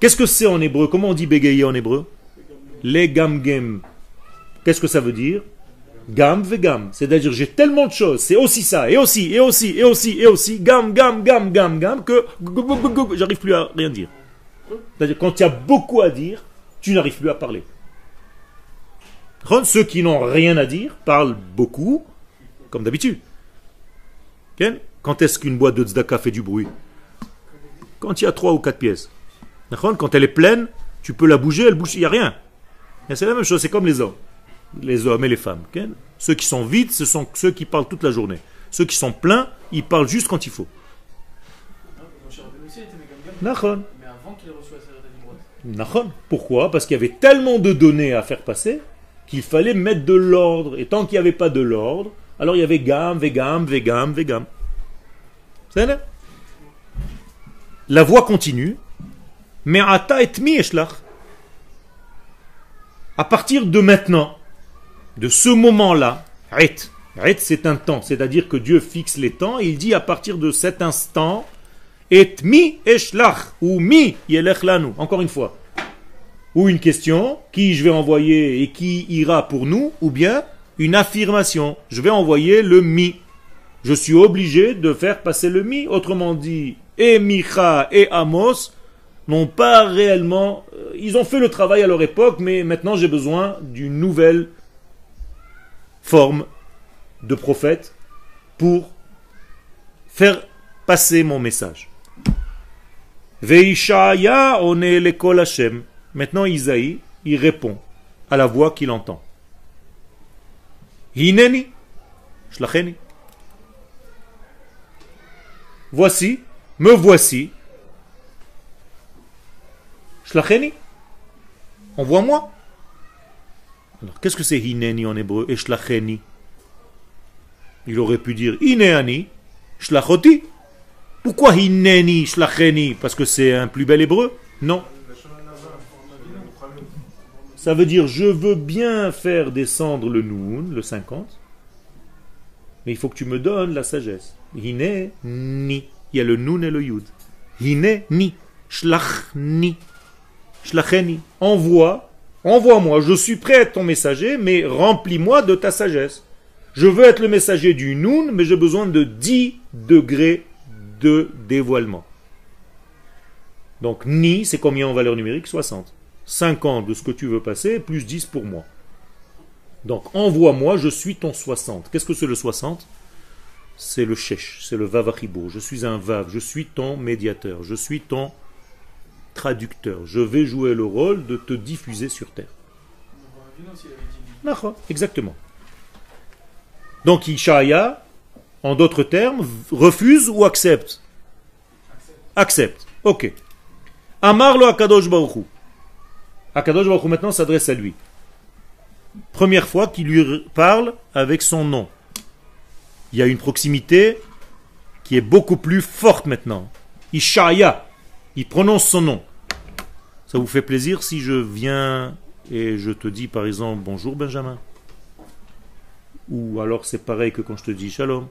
Qu'est-ce que c'est en hébreu? Comment on dit bégayer en hébreu? Les gamgem. Qu'est-ce que ça veut dire? Gam vegam. C'est-à-dire j'ai tellement de choses, c'est aussi ça, et aussi, et aussi, et aussi, et aussi, gam, gam, gam, gam, gam, que j'arrive plus à rien dire. C'est-à-dire quand il y a beaucoup à dire, tu n'arrives plus à parler. Ceux qui n'ont rien à dire parlent beaucoup, comme d'habitude. Quand est-ce qu'une boîte de tzedaka fait du bruit Quand il y a trois ou quatre pièces. Quand elle est pleine, tu peux la bouger, elle bouge, il n'y a rien. C'est la même chose, c'est comme les hommes. Les hommes et les femmes. Ceux qui sont vides, ce sont ceux qui parlent toute la journée. Ceux qui sont pleins, ils parlent juste quand il faut. Pourquoi Parce qu'il y avait tellement de données à faire passer qu'il fallait mettre de l'ordre. Et tant qu'il n'y avait pas de l'ordre, alors il y avait gam, vegam, vegam, vegam. C'est La voix continue. Mais ata et mi À partir de maintenant, de ce moment-là, c'est un temps, c'est-à-dire que Dieu fixe les temps, et il dit à partir de cet instant, et mi eshlach, ou mi yelech lanu, encore une fois, ou une question, qui je vais envoyer et qui ira pour nous, ou bien une affirmation, je vais envoyer le mi. Je suis obligé de faire passer le mi, autrement dit, et Micha et Amos n'ont pas réellement, euh, ils ont fait le travail à leur époque, mais maintenant j'ai besoin d'une nouvelle forme de prophète pour faire passer mon message. Veishaya on est. Maintenant Isaïe, il répond à la voix qu'il entend. Hineni, shlacheni. Voici, me voici. Shlacheni. Envoie-moi. Alors, qu'est-ce que c'est hineni en hébreu et shlacheni Il aurait pu dire ineani, shlachoti. Pourquoi hineni, shlacheni Parce que c'est un plus bel hébreu? Non. Ça veut dire je veux bien faire descendre le noun, le 50, mais il faut que tu me donnes la sagesse. Hine ni. Il y a le noun et le yud. Hine ni. Shlachni. Shlacheni. Envoie Envoie-moi, je suis prêt à être ton messager, mais remplis-moi de ta sagesse. Je veux être le messager du Noun, mais j'ai besoin de 10 degrés de dévoilement. Donc Ni, c'est combien en valeur numérique? 60. 50 de ce que tu veux passer, plus 10 pour moi. Donc envoie-moi, je suis ton 60. Qu'est-ce que c'est le 60 C'est le Shesh, c'est le Vavachibo. Je suis un Vav, je suis ton médiateur, je suis ton traducteur. Je vais jouer le rôle de te diffuser sur terre. Exactement. Donc Ishaya, en d'autres termes, refuse ou accepte? Accepte. Ok. Amar lo Akadosh Baruchu. Akadosh Baruchu maintenant s'adresse à lui. Première fois qu'il lui parle avec son nom. Il y a une proximité qui est beaucoup plus forte maintenant. Ishaya. Il prononce son nom. Ça vous fait plaisir si je viens et je te dis par exemple bonjour Benjamin Ou alors c'est pareil que quand je te dis shalom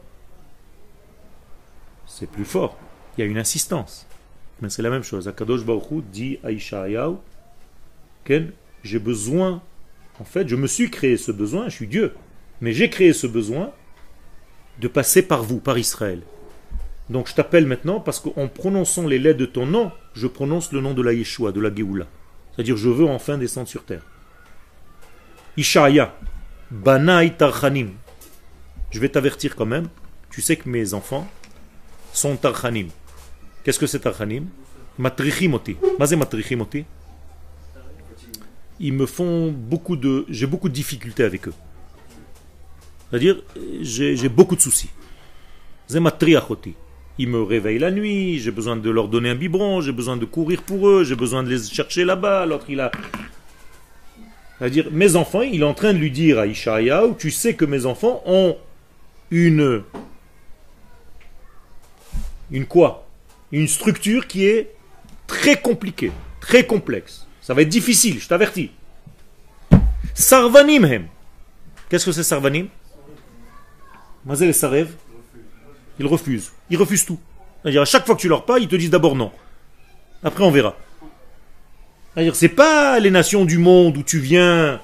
C'est plus fort. Il y a une insistance. Mais c'est la même chose. Akadosh Baruch dit à j'ai besoin, en fait, je me suis créé ce besoin, je suis Dieu, mais j'ai créé ce besoin de passer par vous, par Israël. Donc je t'appelle maintenant parce qu'en prononçant les lettres de ton nom, je prononce le nom de la Yeshua, de la Géoula. C'est-à-dire je veux enfin descendre sur terre. Ishaya, Banaï Tarchanim. Je vais t'avertir quand même. Tu sais que mes enfants sont Tarchanim. Qu'est-ce que c'est Tarchanim? Matrichimoti. Mazé Matrichimoti? Ils me font beaucoup de. J'ai beaucoup de difficultés avec eux. C'est-à-dire, j'ai beaucoup de soucis. Ils me réveillent la nuit, j'ai besoin de leur donner un biberon, j'ai besoin de courir pour eux, j'ai besoin de les chercher là-bas. L'autre, il a. C'est-à-dire, mes enfants, il est en train de lui dire à Ishaïaou, tu sais que mes enfants ont une. Une quoi? Une structure qui est très compliquée, très complexe. Ça va être difficile, je t'avertis. Sarvanim hem. Qu'est-ce que c'est Sarvanim? Mazel Sarev Ils refusent. Ils refusent tout. C'est-à-dire, à chaque fois que tu leur parles, ils te disent d'abord non. Après, on verra. C'est-à-dire, c'est pas les nations du monde où tu viens,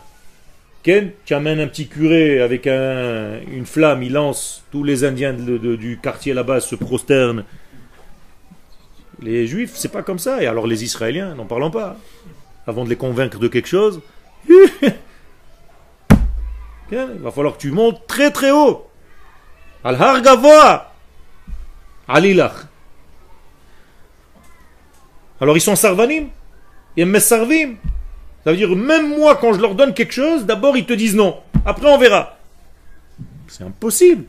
Ken, tu amènes un petit curé avec un- une flamme, il lance, tous les Indiens du quartier là-bas se prosternent. Les Juifs, c'est pas comme ça. Et alors les Israéliens, n'en parlons pas. Avant de les convaincre de quelque chose, il va falloir que tu montes très très haut. Al-Har Gavoa. Alilach. Alors ils sont sarvanim. Ils me sarvim. Ça veut dire, même moi, quand je leur donne quelque chose, d'abord ils te disent non. Après on verra. C'est impossible.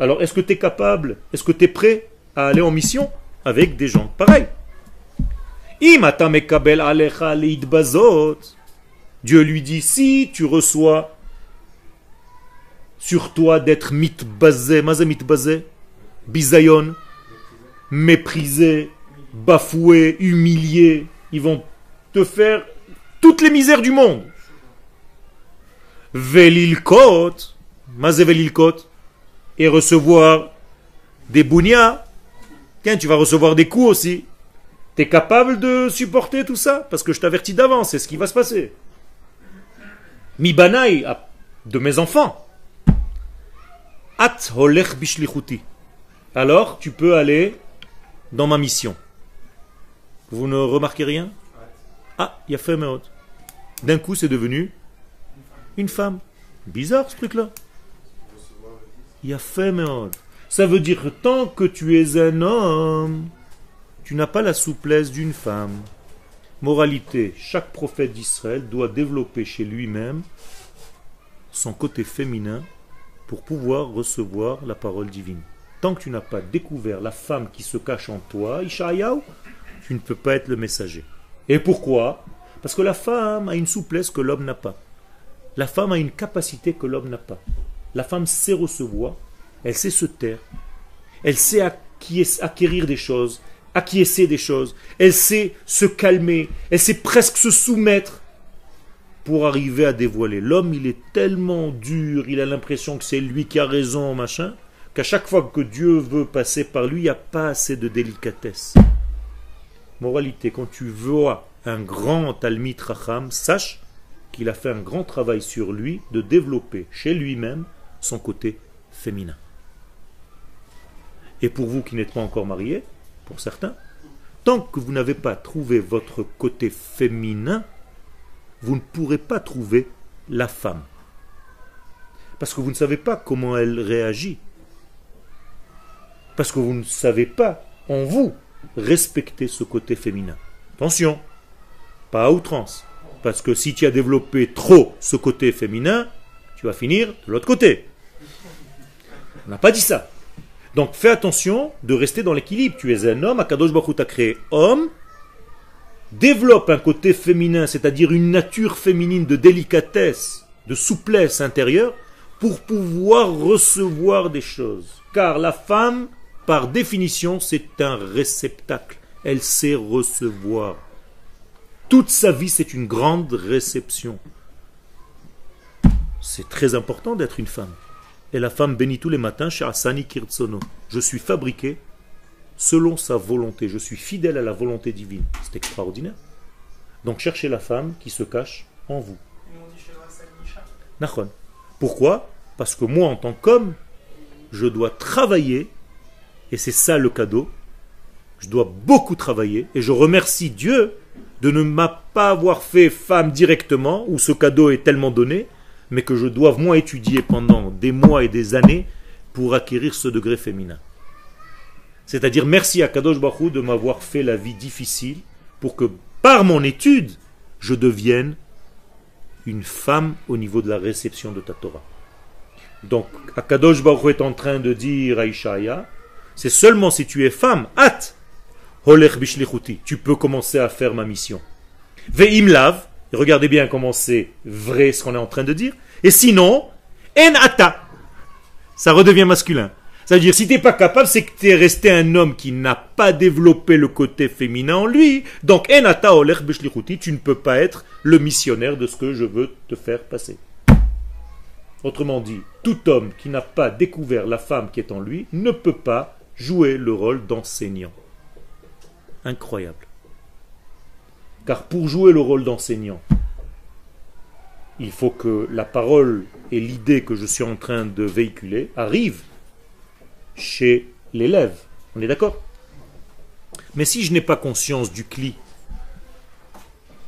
Alors est-ce que tu es capable, est-ce que tu es prêt à aller en mission avec des gens pareils? Dieu lui dit, si tu reçois sur toi d'être mitbazé, mazé mitbazé, bisayon, méprisé, bafoué, humilié, ils vont te faire toutes les misères du monde. Velilkot, mazé velilkot, et recevoir des bounia. Tiens, tu vas recevoir des coups aussi. Tu es capable de supporter tout ça? Parce que je t'avertis d'avance, c'est ce qui va se passer. Mi banaï, ah, de mes enfants. At holech bishlichuti. Alors, tu peux aller dans ma mission. Vous ne remarquez rien? Ah, il y a fait. D'un coup, c'est devenu une femme. Bizarre ce truc-là. Il y a fait. Ça veut dire que tant que tu es un homme, tu n'as pas la souplesse d'une femme. Moralité, chaque prophète d'Israël doit développer chez lui-même son côté féminin pour pouvoir recevoir la parole divine. Tant que tu n'as pas découvert la femme qui se cache en toi, Ishaïaou, tu ne peux pas être le messager. Et pourquoi? Parce que la femme a une souplesse que l'homme n'a pas. La femme a une capacité que l'homme n'a pas. La femme sait recevoir, elle sait se taire, elle sait acquérir des choses, acquiescer des choses, elle sait se calmer, elle sait presque se soumettre pour arriver à dévoiler. L'homme, il est tellement dur, il a l'impression que c'est lui qui a raison, machin, qu'à chaque fois que Dieu veut passer par lui, il n'y a pas assez de délicatesse. Moralité, quand tu vois un grand Talmid Racham, sache qu'il a fait un grand travail sur lui de développer chez lui-même son côté féminin. Et pour vous qui n'êtes pas encore mariés, pour certains, tant que vous n'avez pas trouvé votre côté féminin, vous ne pourrez pas trouver la femme. Parce que vous ne savez pas comment elle réagit. Parce que vous ne savez pas, en vous, respecter ce côté féminin. Attention, pas à outrance. Parce que si tu as développé trop ce côté féminin, tu vas finir de l'autre côté. On n'a pas dit ça. Donc fais attention de rester dans l'équilibre. Tu es un homme, Akadosh Baruch t'a créé homme. Développe un côté féminin, c'est-à-dire une nature féminine de délicatesse, de souplesse intérieure, pour pouvoir recevoir des choses. Car la femme, par définition, c'est un réceptacle. Elle sait recevoir. Toute sa vie, c'est une grande réception. C'est très important d'être une femme. Et la femme bénit tous les matins chez Asani Kirtsono. Je suis fabriqué selon sa volonté. Je suis fidèle à la volonté divine. C'est extraordinaire. Donc cherchez la femme qui se cache en vous. Nachon. Pourquoi? Parce que moi, en tant qu'homme, je dois travailler, et c'est ça le cadeau. Je dois beaucoup travailler, et je remercie Dieu de ne pas avoir fait femme directement, où ce cadeau est tellement donné, mais que je dois moi étudier pendant des mois et des années pour acquérir ce degré féminin. C'est-à-dire merci à Kadosh Baruch de m'avoir fait la vie difficile pour que par mon étude, je devienne une femme au niveau de la réception de ta Torah. Donc, Akadosh Baruch est en train de dire à Ishaïa, c'est seulement si tu es femme, bishlichuti, tu peux commencer à faire ma mission. Ve'im lav, et regardez bien comment c'est vrai ce qu'on est en train de dire, et sinon, en ata, ça redevient masculin. C'est-à-dire, si tu n'es pas capable, c'est que tu es resté un homme qui n'a pas développé le côté féminin en lui. Donc, en ata holech bishlichuti, tu ne peux pas être le missionnaire de ce que je veux te faire passer. Autrement dit, tout homme qui n'a pas découvert la femme qui est en lui ne peut pas jouer le rôle d'enseignant. Incroyable. Car pour jouer le rôle d'enseignant, il faut que la parole et l'idée que je suis en train de véhiculer arrivent chez l'élève. On est d'accord? Mais si je n'ai pas conscience du cli,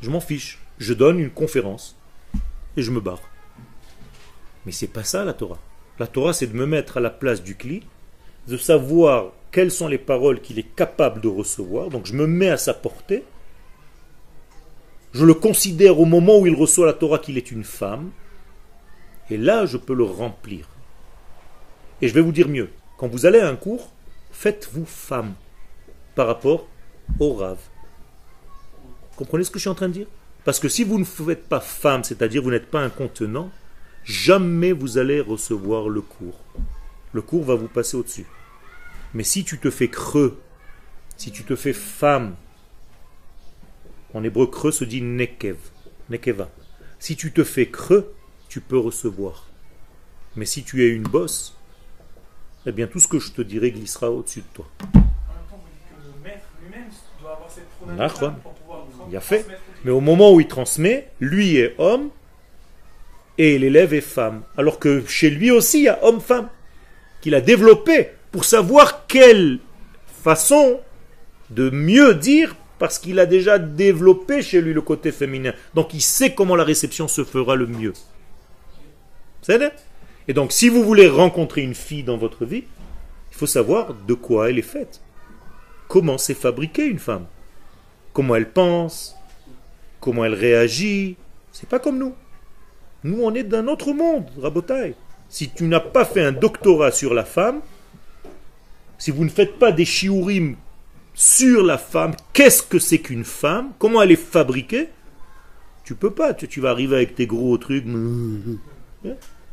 je m'en fiche. Je donne une conférence et je me barre. Mais c'est pas ça la Torah. La Torah, c'est de me mettre à la place du cli, de savoir quelles sont les paroles qu'il est capable de recevoir. Donc je me mets à sa portée. Je le considère au moment où il reçoit la Torah qu'il est une femme. Et là, je peux le remplir. Et je vais vous dire mieux. Quand vous allez à un cours, faites-vous femme par rapport au rave. Comprenez ce que je suis en train de dire? Parce que si vous ne faites pas femme, c'est-à-dire vous n'êtes pas un contenant, jamais vous allez recevoir le cours. Le cours va vous passer au-dessus. Mais si tu te fais creux, si tu te fais femme, en hébreu creux se dit nekev, nekeva. Si tu te fais creux, tu peux recevoir. Mais si tu es une bosse, eh bien tout ce que je te dirai glissera au-dessus de toi. Il a fait. Mais au moment où il transmet, lui est homme et l'élève est femme. Alors que chez lui aussi, il y a homme-femme qu'il a développé pour savoir quelle façon de mieux dire parce qu'il a déjà développé chez lui le côté féminin. Donc il sait comment la réception se fera le mieux. C'est Et donc si vous voulez rencontrer une fille dans votre vie, il faut savoir de quoi elle est faite. Comment s'est fabriquée une femme? Comment elle pense? Comment elle réagit? C'est pas comme nous. Nous, on est d'un autre monde, Rabotai. Si tu n'as pas fait un doctorat sur la femme, si vous ne faites pas des shiurim sur la femme, qu'est-ce que c'est qu'une femme Comment elle est fabriquée Tu peux pas. Tu, tu vas arriver avec tes gros trucs.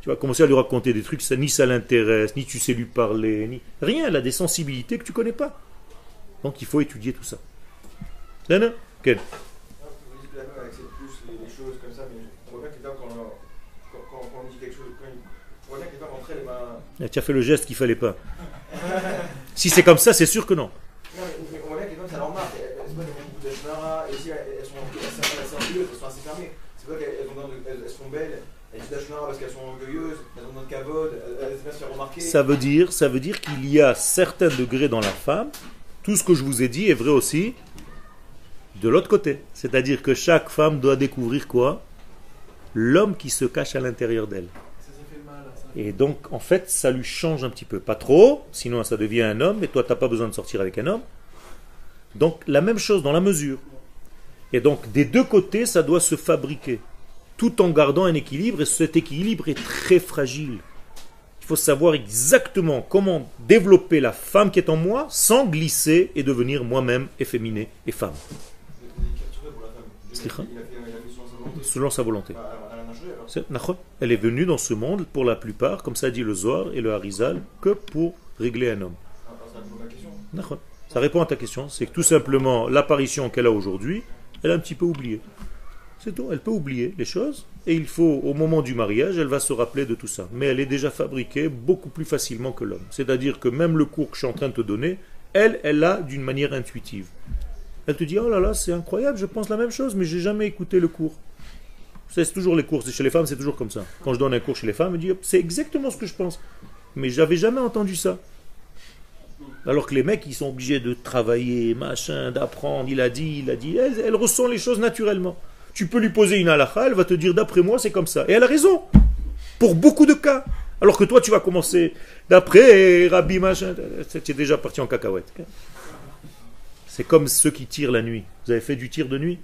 Tu vas commencer à lui raconter des trucs, ça, ni ça l'intéresse, ni tu sais lui parler, ni rien. Elle a des sensibilités que tu connais pas. Donc il faut étudier tout ça. Bien Quel elles, ben, Ah, Tu as fait le geste qu'il fallait pas. Si c'est comme ça, c'est sûr que non. Non, mais, mais on voit bien que les femmes, ça leur marque. Elles, elles se battent avec beaucoup de Shmara, et aussi elles, elles sont assez, assez orgueilleuses, elles sont assez fermées. C'est vrai qu'elles elles ont besoin de- elles, elles sont belles, elles disent Shmara parce qu'elles sont orgueilleuses, elles ont besoin de kavod, elles, elles aiment bien se faire remarquer. Ça veut dire, qu'il y a certains degrés dans la femme. Tout ce que je vous ai dit est vrai aussi de l'autre côté. C'est-à-dire que chaque femme doit découvrir quoi? L'homme qui se cache à l'intérieur d'elle. Et donc, en fait, ça lui change un petit peu. Pas trop, sinon ça devient un homme, et toi, tu n'as pas besoin de sortir avec un homme. Donc, la même chose dans la mesure. Et donc, des deux côtés, ça doit se fabriquer, tout en gardant un équilibre, et cet équilibre est très fragile. Il faut savoir exactement comment développer la femme qui est en moi sans glisser et devenir moi-même efféminé et femme, selon sa volonté. Bah, elle est venue dans ce monde, pour la plupart, comme ça dit le Zohar et le Harizal, que pour régler un homme. Question. D'accord. Ça répond à ta question. C'est que tout simplement, l'apparition qu'elle a aujourd'hui, elle a un petit peu oublié. C'est tout. Elle peut oublier les choses. Et il faut, au moment du mariage, elle va se rappeler de tout ça. Mais elle est déjà fabriquée beaucoup plus facilement que l'homme. C'est-à-dire que même le cours que je suis en train de te donner, elle, elle l'a d'une manière intuitive. Elle te dit, oh là là, c'est incroyable, je pense la même chose, mais j'ai jamais écouté le cours. C'est toujours les cours. Chez les femmes, c'est toujours comme ça. Quand je donne un cours chez les femmes, elle dit, c'est exactement ce que je pense. Mais j'avais jamais entendu ça. Alors que les mecs, ils sont obligés de travailler, machin, d'apprendre. Il a dit, il a dit. Elle ressent les choses naturellement. Tu peux lui poser une halakha, elle va te dire d'après moi, c'est comme ça. Et elle a raison. Pour beaucoup de cas. Alors que toi, tu vas commencer d'après Rabbi machin. Tu es déjà parti en cacahuète. C'est comme ceux qui tirent la nuit. Vous avez fait du tir de nuit?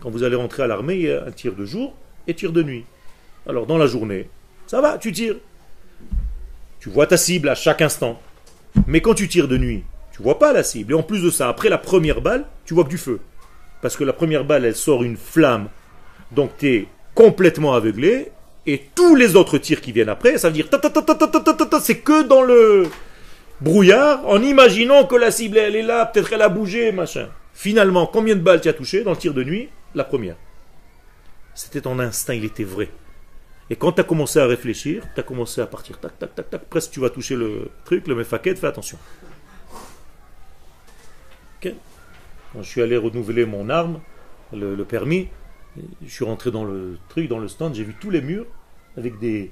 Quand vous allez rentrer à l'armée, il y a un tir de jour et tir de nuit. Alors dans la journée, ça va, tu tires. Tu vois ta cible à chaque instant. Mais quand tu tires de nuit, tu vois pas la cible. Et en plus de ça, après la première balle, tu vois que du feu. Parce que la première balle, elle sort une flamme. Donc tu complètement aveuglé. Et tous les autres tirs qui viennent après, ça veut dire c'est que dans le brouillard, en imaginant que la cible, elle est là, peut-être elle a bougé, machin. Finalement, combien de balles tu as touché dans le tir de nuit? La première. C'était ton instinct, il était vrai. Et quand tu as commencé à réfléchir, tu as commencé à partir, tac, tac, tac, tac, presque tu vas toucher le truc, le mefaket, fais attention. Quand je suis allé renouveler mon arme, le, permis, je suis rentré dans le truc, dans le stand, j'ai vu tous les murs avec des,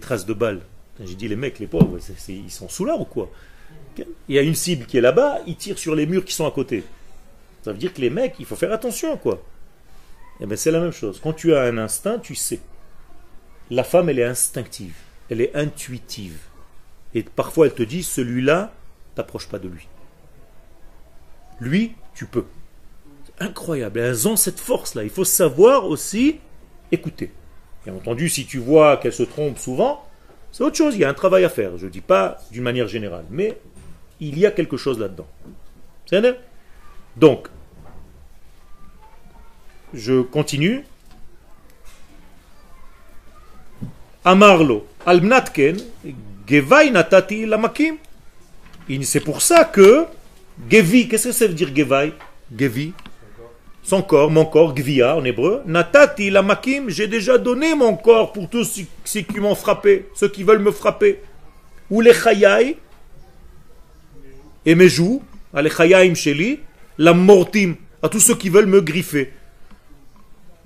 traces de balles. J'ai dit, les mecs, les pauvres, ils sont sous ou quoi? Il y a une cible qui est là-bas, ils tirent sur les murs qui sont à côté. Ça veut dire que les mecs, il faut faire attention, quoi. Et bien c'est la même chose. Quand tu as un instinct, tu sais. La femme, elle est instinctive, elle est intuitive. Et parfois, elle te dit, celui-là, t'approche pas de lui. Lui, tu peux. Incroyable. Elles ont cette force-là. Il faut savoir aussi écouter. Bien entendu, si tu vois qu'elle se trompe souvent, c'est autre chose. Il y a un travail à faire. Je ne dis pas d'une manière générale, mais il y a quelque chose là-dedans. C'est Donc, je continue. Amarlo, almnatken, natati lamakim. C'est pour ça que Gevi, qu'est-ce que ça veut dire Gevai? Gevi son corps, mon corps, Gvia en hébreu, Natati lamakim, j'ai déjà donné mon corps pour tous ceux- ceux qui m'ont frappé, ceux qui veulent me frapper. Ou les chayai, et mes joues, à les chayaim sheli, la mortim, à tous ceux qui veulent me griffer.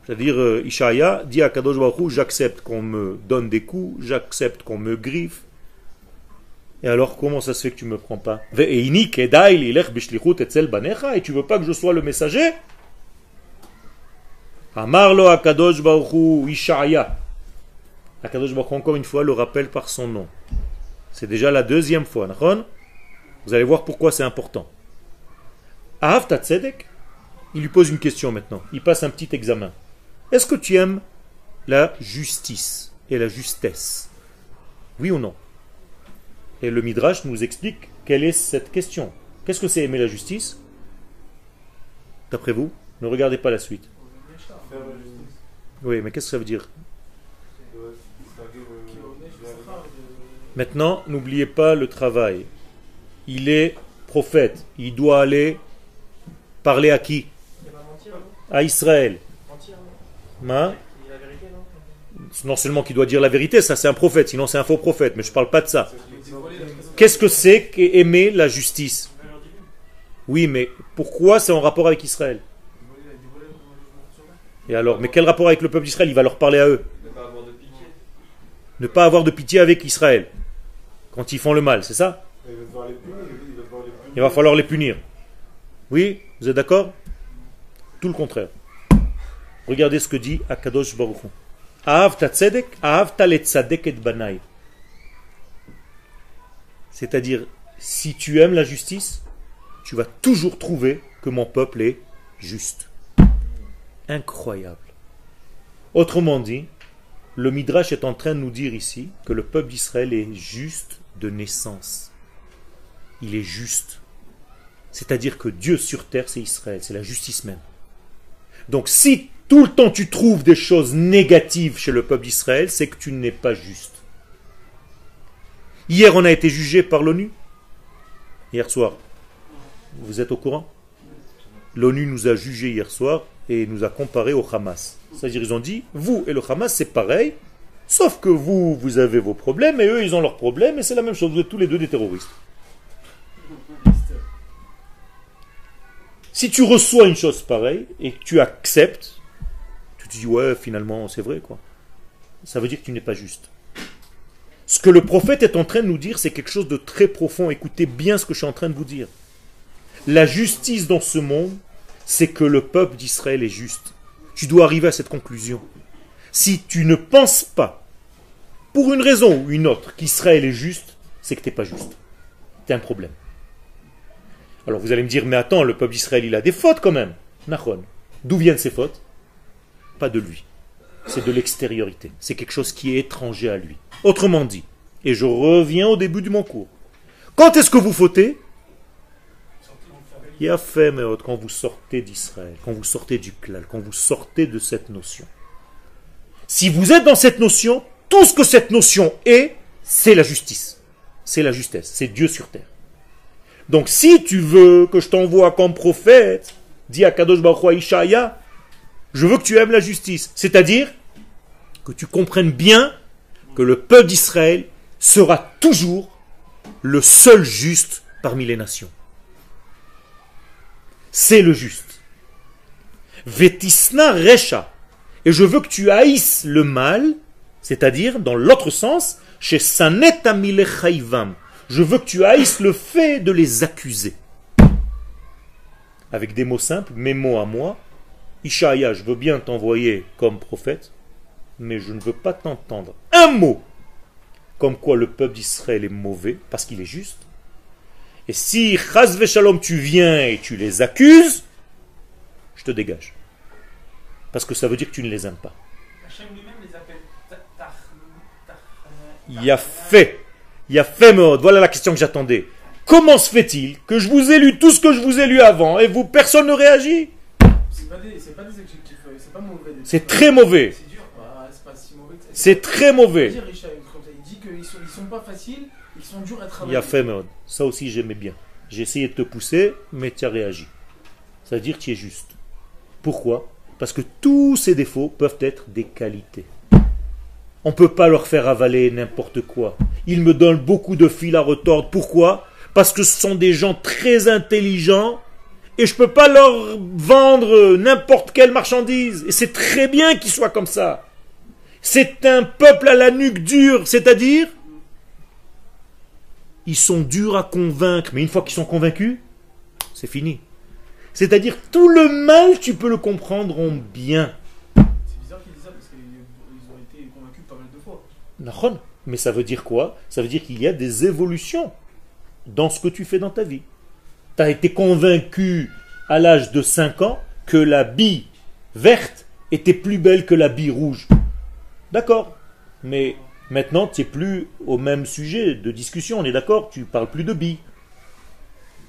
C'est-à-dire, euh, Ishaya dit à Kadosh Baruch j'accepte qu'on me donne des coups, j'accepte qu'on me griffe. Et alors, comment ça se fait que tu me prends pas? Et tu veux pas que je sois le messager? Amarlo Akadosh Baruch Hu Ishaya. Akadosh Baruch encore une fois, le rappelle par son nom. C'est déjà la deuxième fois, Vous allez voir pourquoi c'est important. Ahav Tzedek, il lui pose une question maintenant. Il passe un petit examen. Est-ce que tu aimes la justice et la justesse? Oui ou non? Et le Midrash nous explique quelle est cette question. Qu'est-ce que c'est aimer la justice? D'après vous Ne regardez pas la suite. Oui, mais qu'est-ce que ça veut dire? Maintenant, n'oubliez pas le travail. Il est prophète. Il doit aller parler à qui? À Israël. Non seulement qu'il doit dire la vérité, ça c'est un prophète, sinon c'est un faux prophète, mais je ne parle pas de ça. Qu'est-ce que c'est qu'aimer la justice? Oui, mais pourquoi c'est en rapport avec Israël? Et alors, mais quel rapport avec le peuple d'Israël? Il va leur parler à eux. Ne pas avoir de pitié. Avec Israël quand ils font le mal, c'est ça? Il va falloir les punir. Oui, vous êtes d'accord? Tout le contraire. Regardez ce que dit Akadosh Baruch. Et. C'est-à-dire, si tu aimes la justice, tu vas toujours trouver que mon peuple est juste. Incroyable. Autrement dit, le Midrash est en train de nous dire ici que le peuple d'Israël est juste de naissance. Il est juste. C'est-à-dire que Dieu sur terre, c'est Israël, c'est la justice même. Donc si tout le temps tu trouves des choses négatives chez le peuple d'Israël, c'est que tu n'es pas juste. Hier, on a été jugé par l'ONU. Hier soir. Vous êtes au courant? L'ONU nous a jugés hier soir et nous a comparé au Hamas. C'est-à-dire, ils ont dit, vous et le Hamas, c'est pareil, sauf que vous, vous avez vos problèmes et eux, ils ont leurs problèmes et c'est la même chose. Vous êtes tous les deux des terroristes. Si tu reçois une chose pareille et que tu acceptes, tu dis ouais finalement c'est vrai quoi. Ça veut dire que tu n'es pas juste. Ce que le prophète est en train de nous dire, c'est quelque chose de très profond. Écoutez bien ce que je suis en train de vous dire. La justice dans ce monde, c'est que le peuple d'Israël est juste. Tu dois arriver à cette conclusion. Si tu ne penses pas, pour une raison ou une autre, qu'Israël est juste, c'est que tu n'es pas juste. Tu un problème. Alors vous allez me dire, mais attends, le peuple d'Israël, il a des fautes quand même. Nahon. D'où viennent ces fautes? De lui. C'est de l'extériorité. C'est quelque chose qui est étranger à lui. Autrement dit, et je reviens au début de mon cours. Quand est-ce que vous fautez? Il a fait, mais quand vous sortez d'Israël, quand vous sortez du klal, quand vous sortez de cette notion. Si vous êtes dans cette notion, tout ce que cette notion est, c'est la justice. C'est la justesse. C'est Dieu sur terre. Donc si tu veux que je t'envoie comme prophète, dit à Kadosh Baruch Ishaya, je veux que tu aimes la justice. C'est-à-dire que tu comprennes bien que le peuple d'Israël sera toujours le seul juste parmi les nations. C'est le juste. Vetisna Recha. Et je veux que tu haïsses le mal, c'est-à-dire, dans l'autre sens, chez Sanet Je veux que tu haïsses le fait de les accuser. Avec des mots simples, mes mots à moi. Ishaïa, je veux bien t'envoyer comme prophète, mais je ne veux pas t'entendre un mot comme quoi le peuple d'Israël est mauvais parce qu'il est juste. Et si Chaz Shalom tu viens et tu les accuses, je te dégage. Parce que ça veut dire que tu ne les aimes pas. Il y a fait. Il y a fait mode. Voilà la question que j'attendais. Comment se fait-il que je vous ai lu tout ce que je vous ai lu avant et vous, personne ne réagit? Pas des, c'est pas des adjectifs, euh, c'est pas mauvais. C'est très mauvais. C'est dur, bah, c'est pas si mauvais. que ça. C'est très mauvais. Dire, Richard, Il dit qu'ils sont, ils sont pas faciles, ils sont durs à Il travailler. y a fait mode. Ça aussi j'aimais bien. J'ai essayé de te pousser, mais tu as réagi. Ça veut dire que tu es juste. Pourquoi? Parce que tous ces défauts peuvent être des qualités. On ne peut pas leur faire avaler n'importe quoi. Ils me donnent beaucoup de fil à retordre. Pourquoi? Parce que ce sont des gens très intelligents et je ne peux pas leur vendre n'importe quelle marchandise. Et c'est très bien qu'ils soient comme ça. C'est un peuple à la nuque dure, c'est-à-dire ils sont durs à convaincre, mais une fois qu'ils sont convaincus, c'est fini. C'est-à-dire tout le mal, tu peux le comprendre en bien. C'est bizarre qu'ils disent ça parce qu'ils ils ont été convaincus pas mal de fois. Nahon. Mais ça veut dire quoi? Ça veut dire qu'il y a des évolutions dans ce que tu fais dans ta vie. Tu as été convaincu à l'âge de 5 ans que la bille verte était plus belle que la bille rouge. D'accord. Mais maintenant, tu n'es plus au même sujet de discussion, on est d'accord Tu parles plus de billes.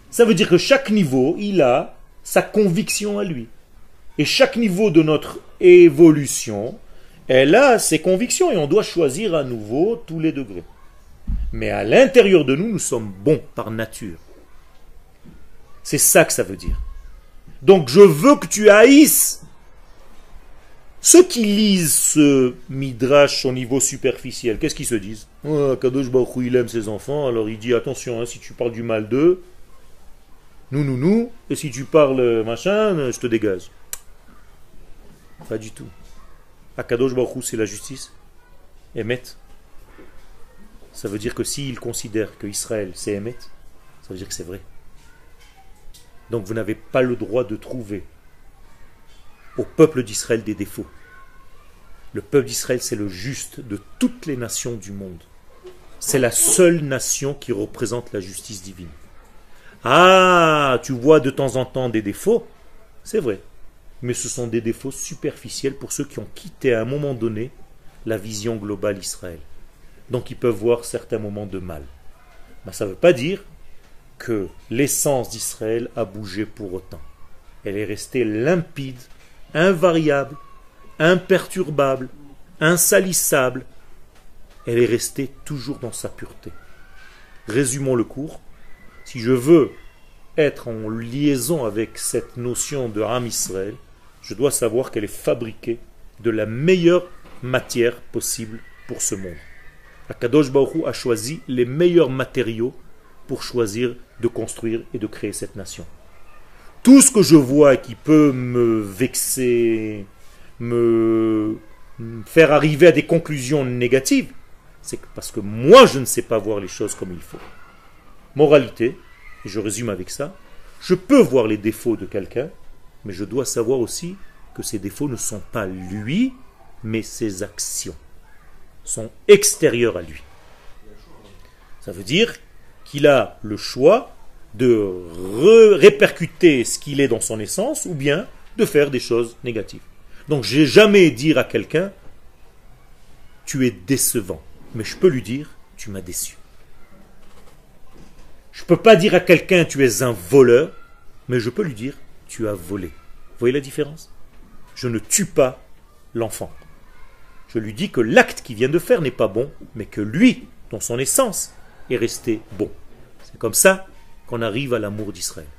Ça veut dire que chaque niveau, il a sa conviction à lui. Et chaque niveau de notre évolution, elle a ses convictions et on doit choisir à nouveau tous les degrés. Mais à l'intérieur de nous, nous sommes bons par nature. C'est ça que ça veut dire. Donc je veux que tu haïsses ceux qui lisent ce midrash au niveau superficiel. Qu'est-ce qu'ils se disent? Oh, Kadosh Baruch il aime ses enfants, alors il dit attention, hein, si tu parles du mal d'eux, nous, nous, nous, et si tu parles euh, machin, euh, je te dégage. Pas du tout. Akadosh Baruch c'est la justice. Emet. Ça veut dire que s'il considère que Israël c'est Emet, ça veut dire que c'est vrai. Donc vous n'avez pas le droit de trouver au peuple d'Israël des défauts. Le peuple d'Israël, c'est le juste de toutes les nations du monde. C'est la seule nation qui représente la justice divine. Ah, tu vois de temps en temps des défauts, c'est vrai. Mais ce sont des défauts superficiels pour ceux qui ont quitté à un moment donné la vision globale Israël. Donc ils peuvent voir certains moments de mal. Mais ça ne veut pas dire que l'essence d'Israël a bougé pour autant. Elle est restée limpide, invariable, imperturbable, insalissable. Elle est restée toujours dans sa pureté. Résumons le cours. Si je veux être en liaison avec cette notion de Ram Israël, je dois savoir qu'elle est fabriquée de la meilleure matière possible pour ce monde. Akadosh Baruch a choisi les meilleurs matériaux pour choisir de construire et de créer cette nation. Tout ce que je vois qui peut me vexer, me faire arriver à des conclusions négatives, c'est parce que moi je ne sais pas voir les choses comme il faut. Moralité, et je résume avec ça, je peux voir les défauts de quelqu'un, mais je dois savoir aussi que ces défauts ne sont pas lui, mais ses actions sont extérieures à lui. Ça veut dire qu'il a le choix de répercuter ce qu'il est dans son essence ou bien de faire des choses négatives. Donc je n'ai jamais dire à quelqu'un tu es décevant, mais je peux lui dire tu m'as déçu. Je ne peux pas dire à quelqu'un tu es un voleur, mais je peux lui dire tu as volé. Vous voyez la différence? Je ne tue pas l'enfant. Je lui dis que l'acte qu'il vient de faire n'est pas bon, mais que lui, dans son essence, est resté bon. C'est comme ça qu'on arrive à l'amour d'Israël.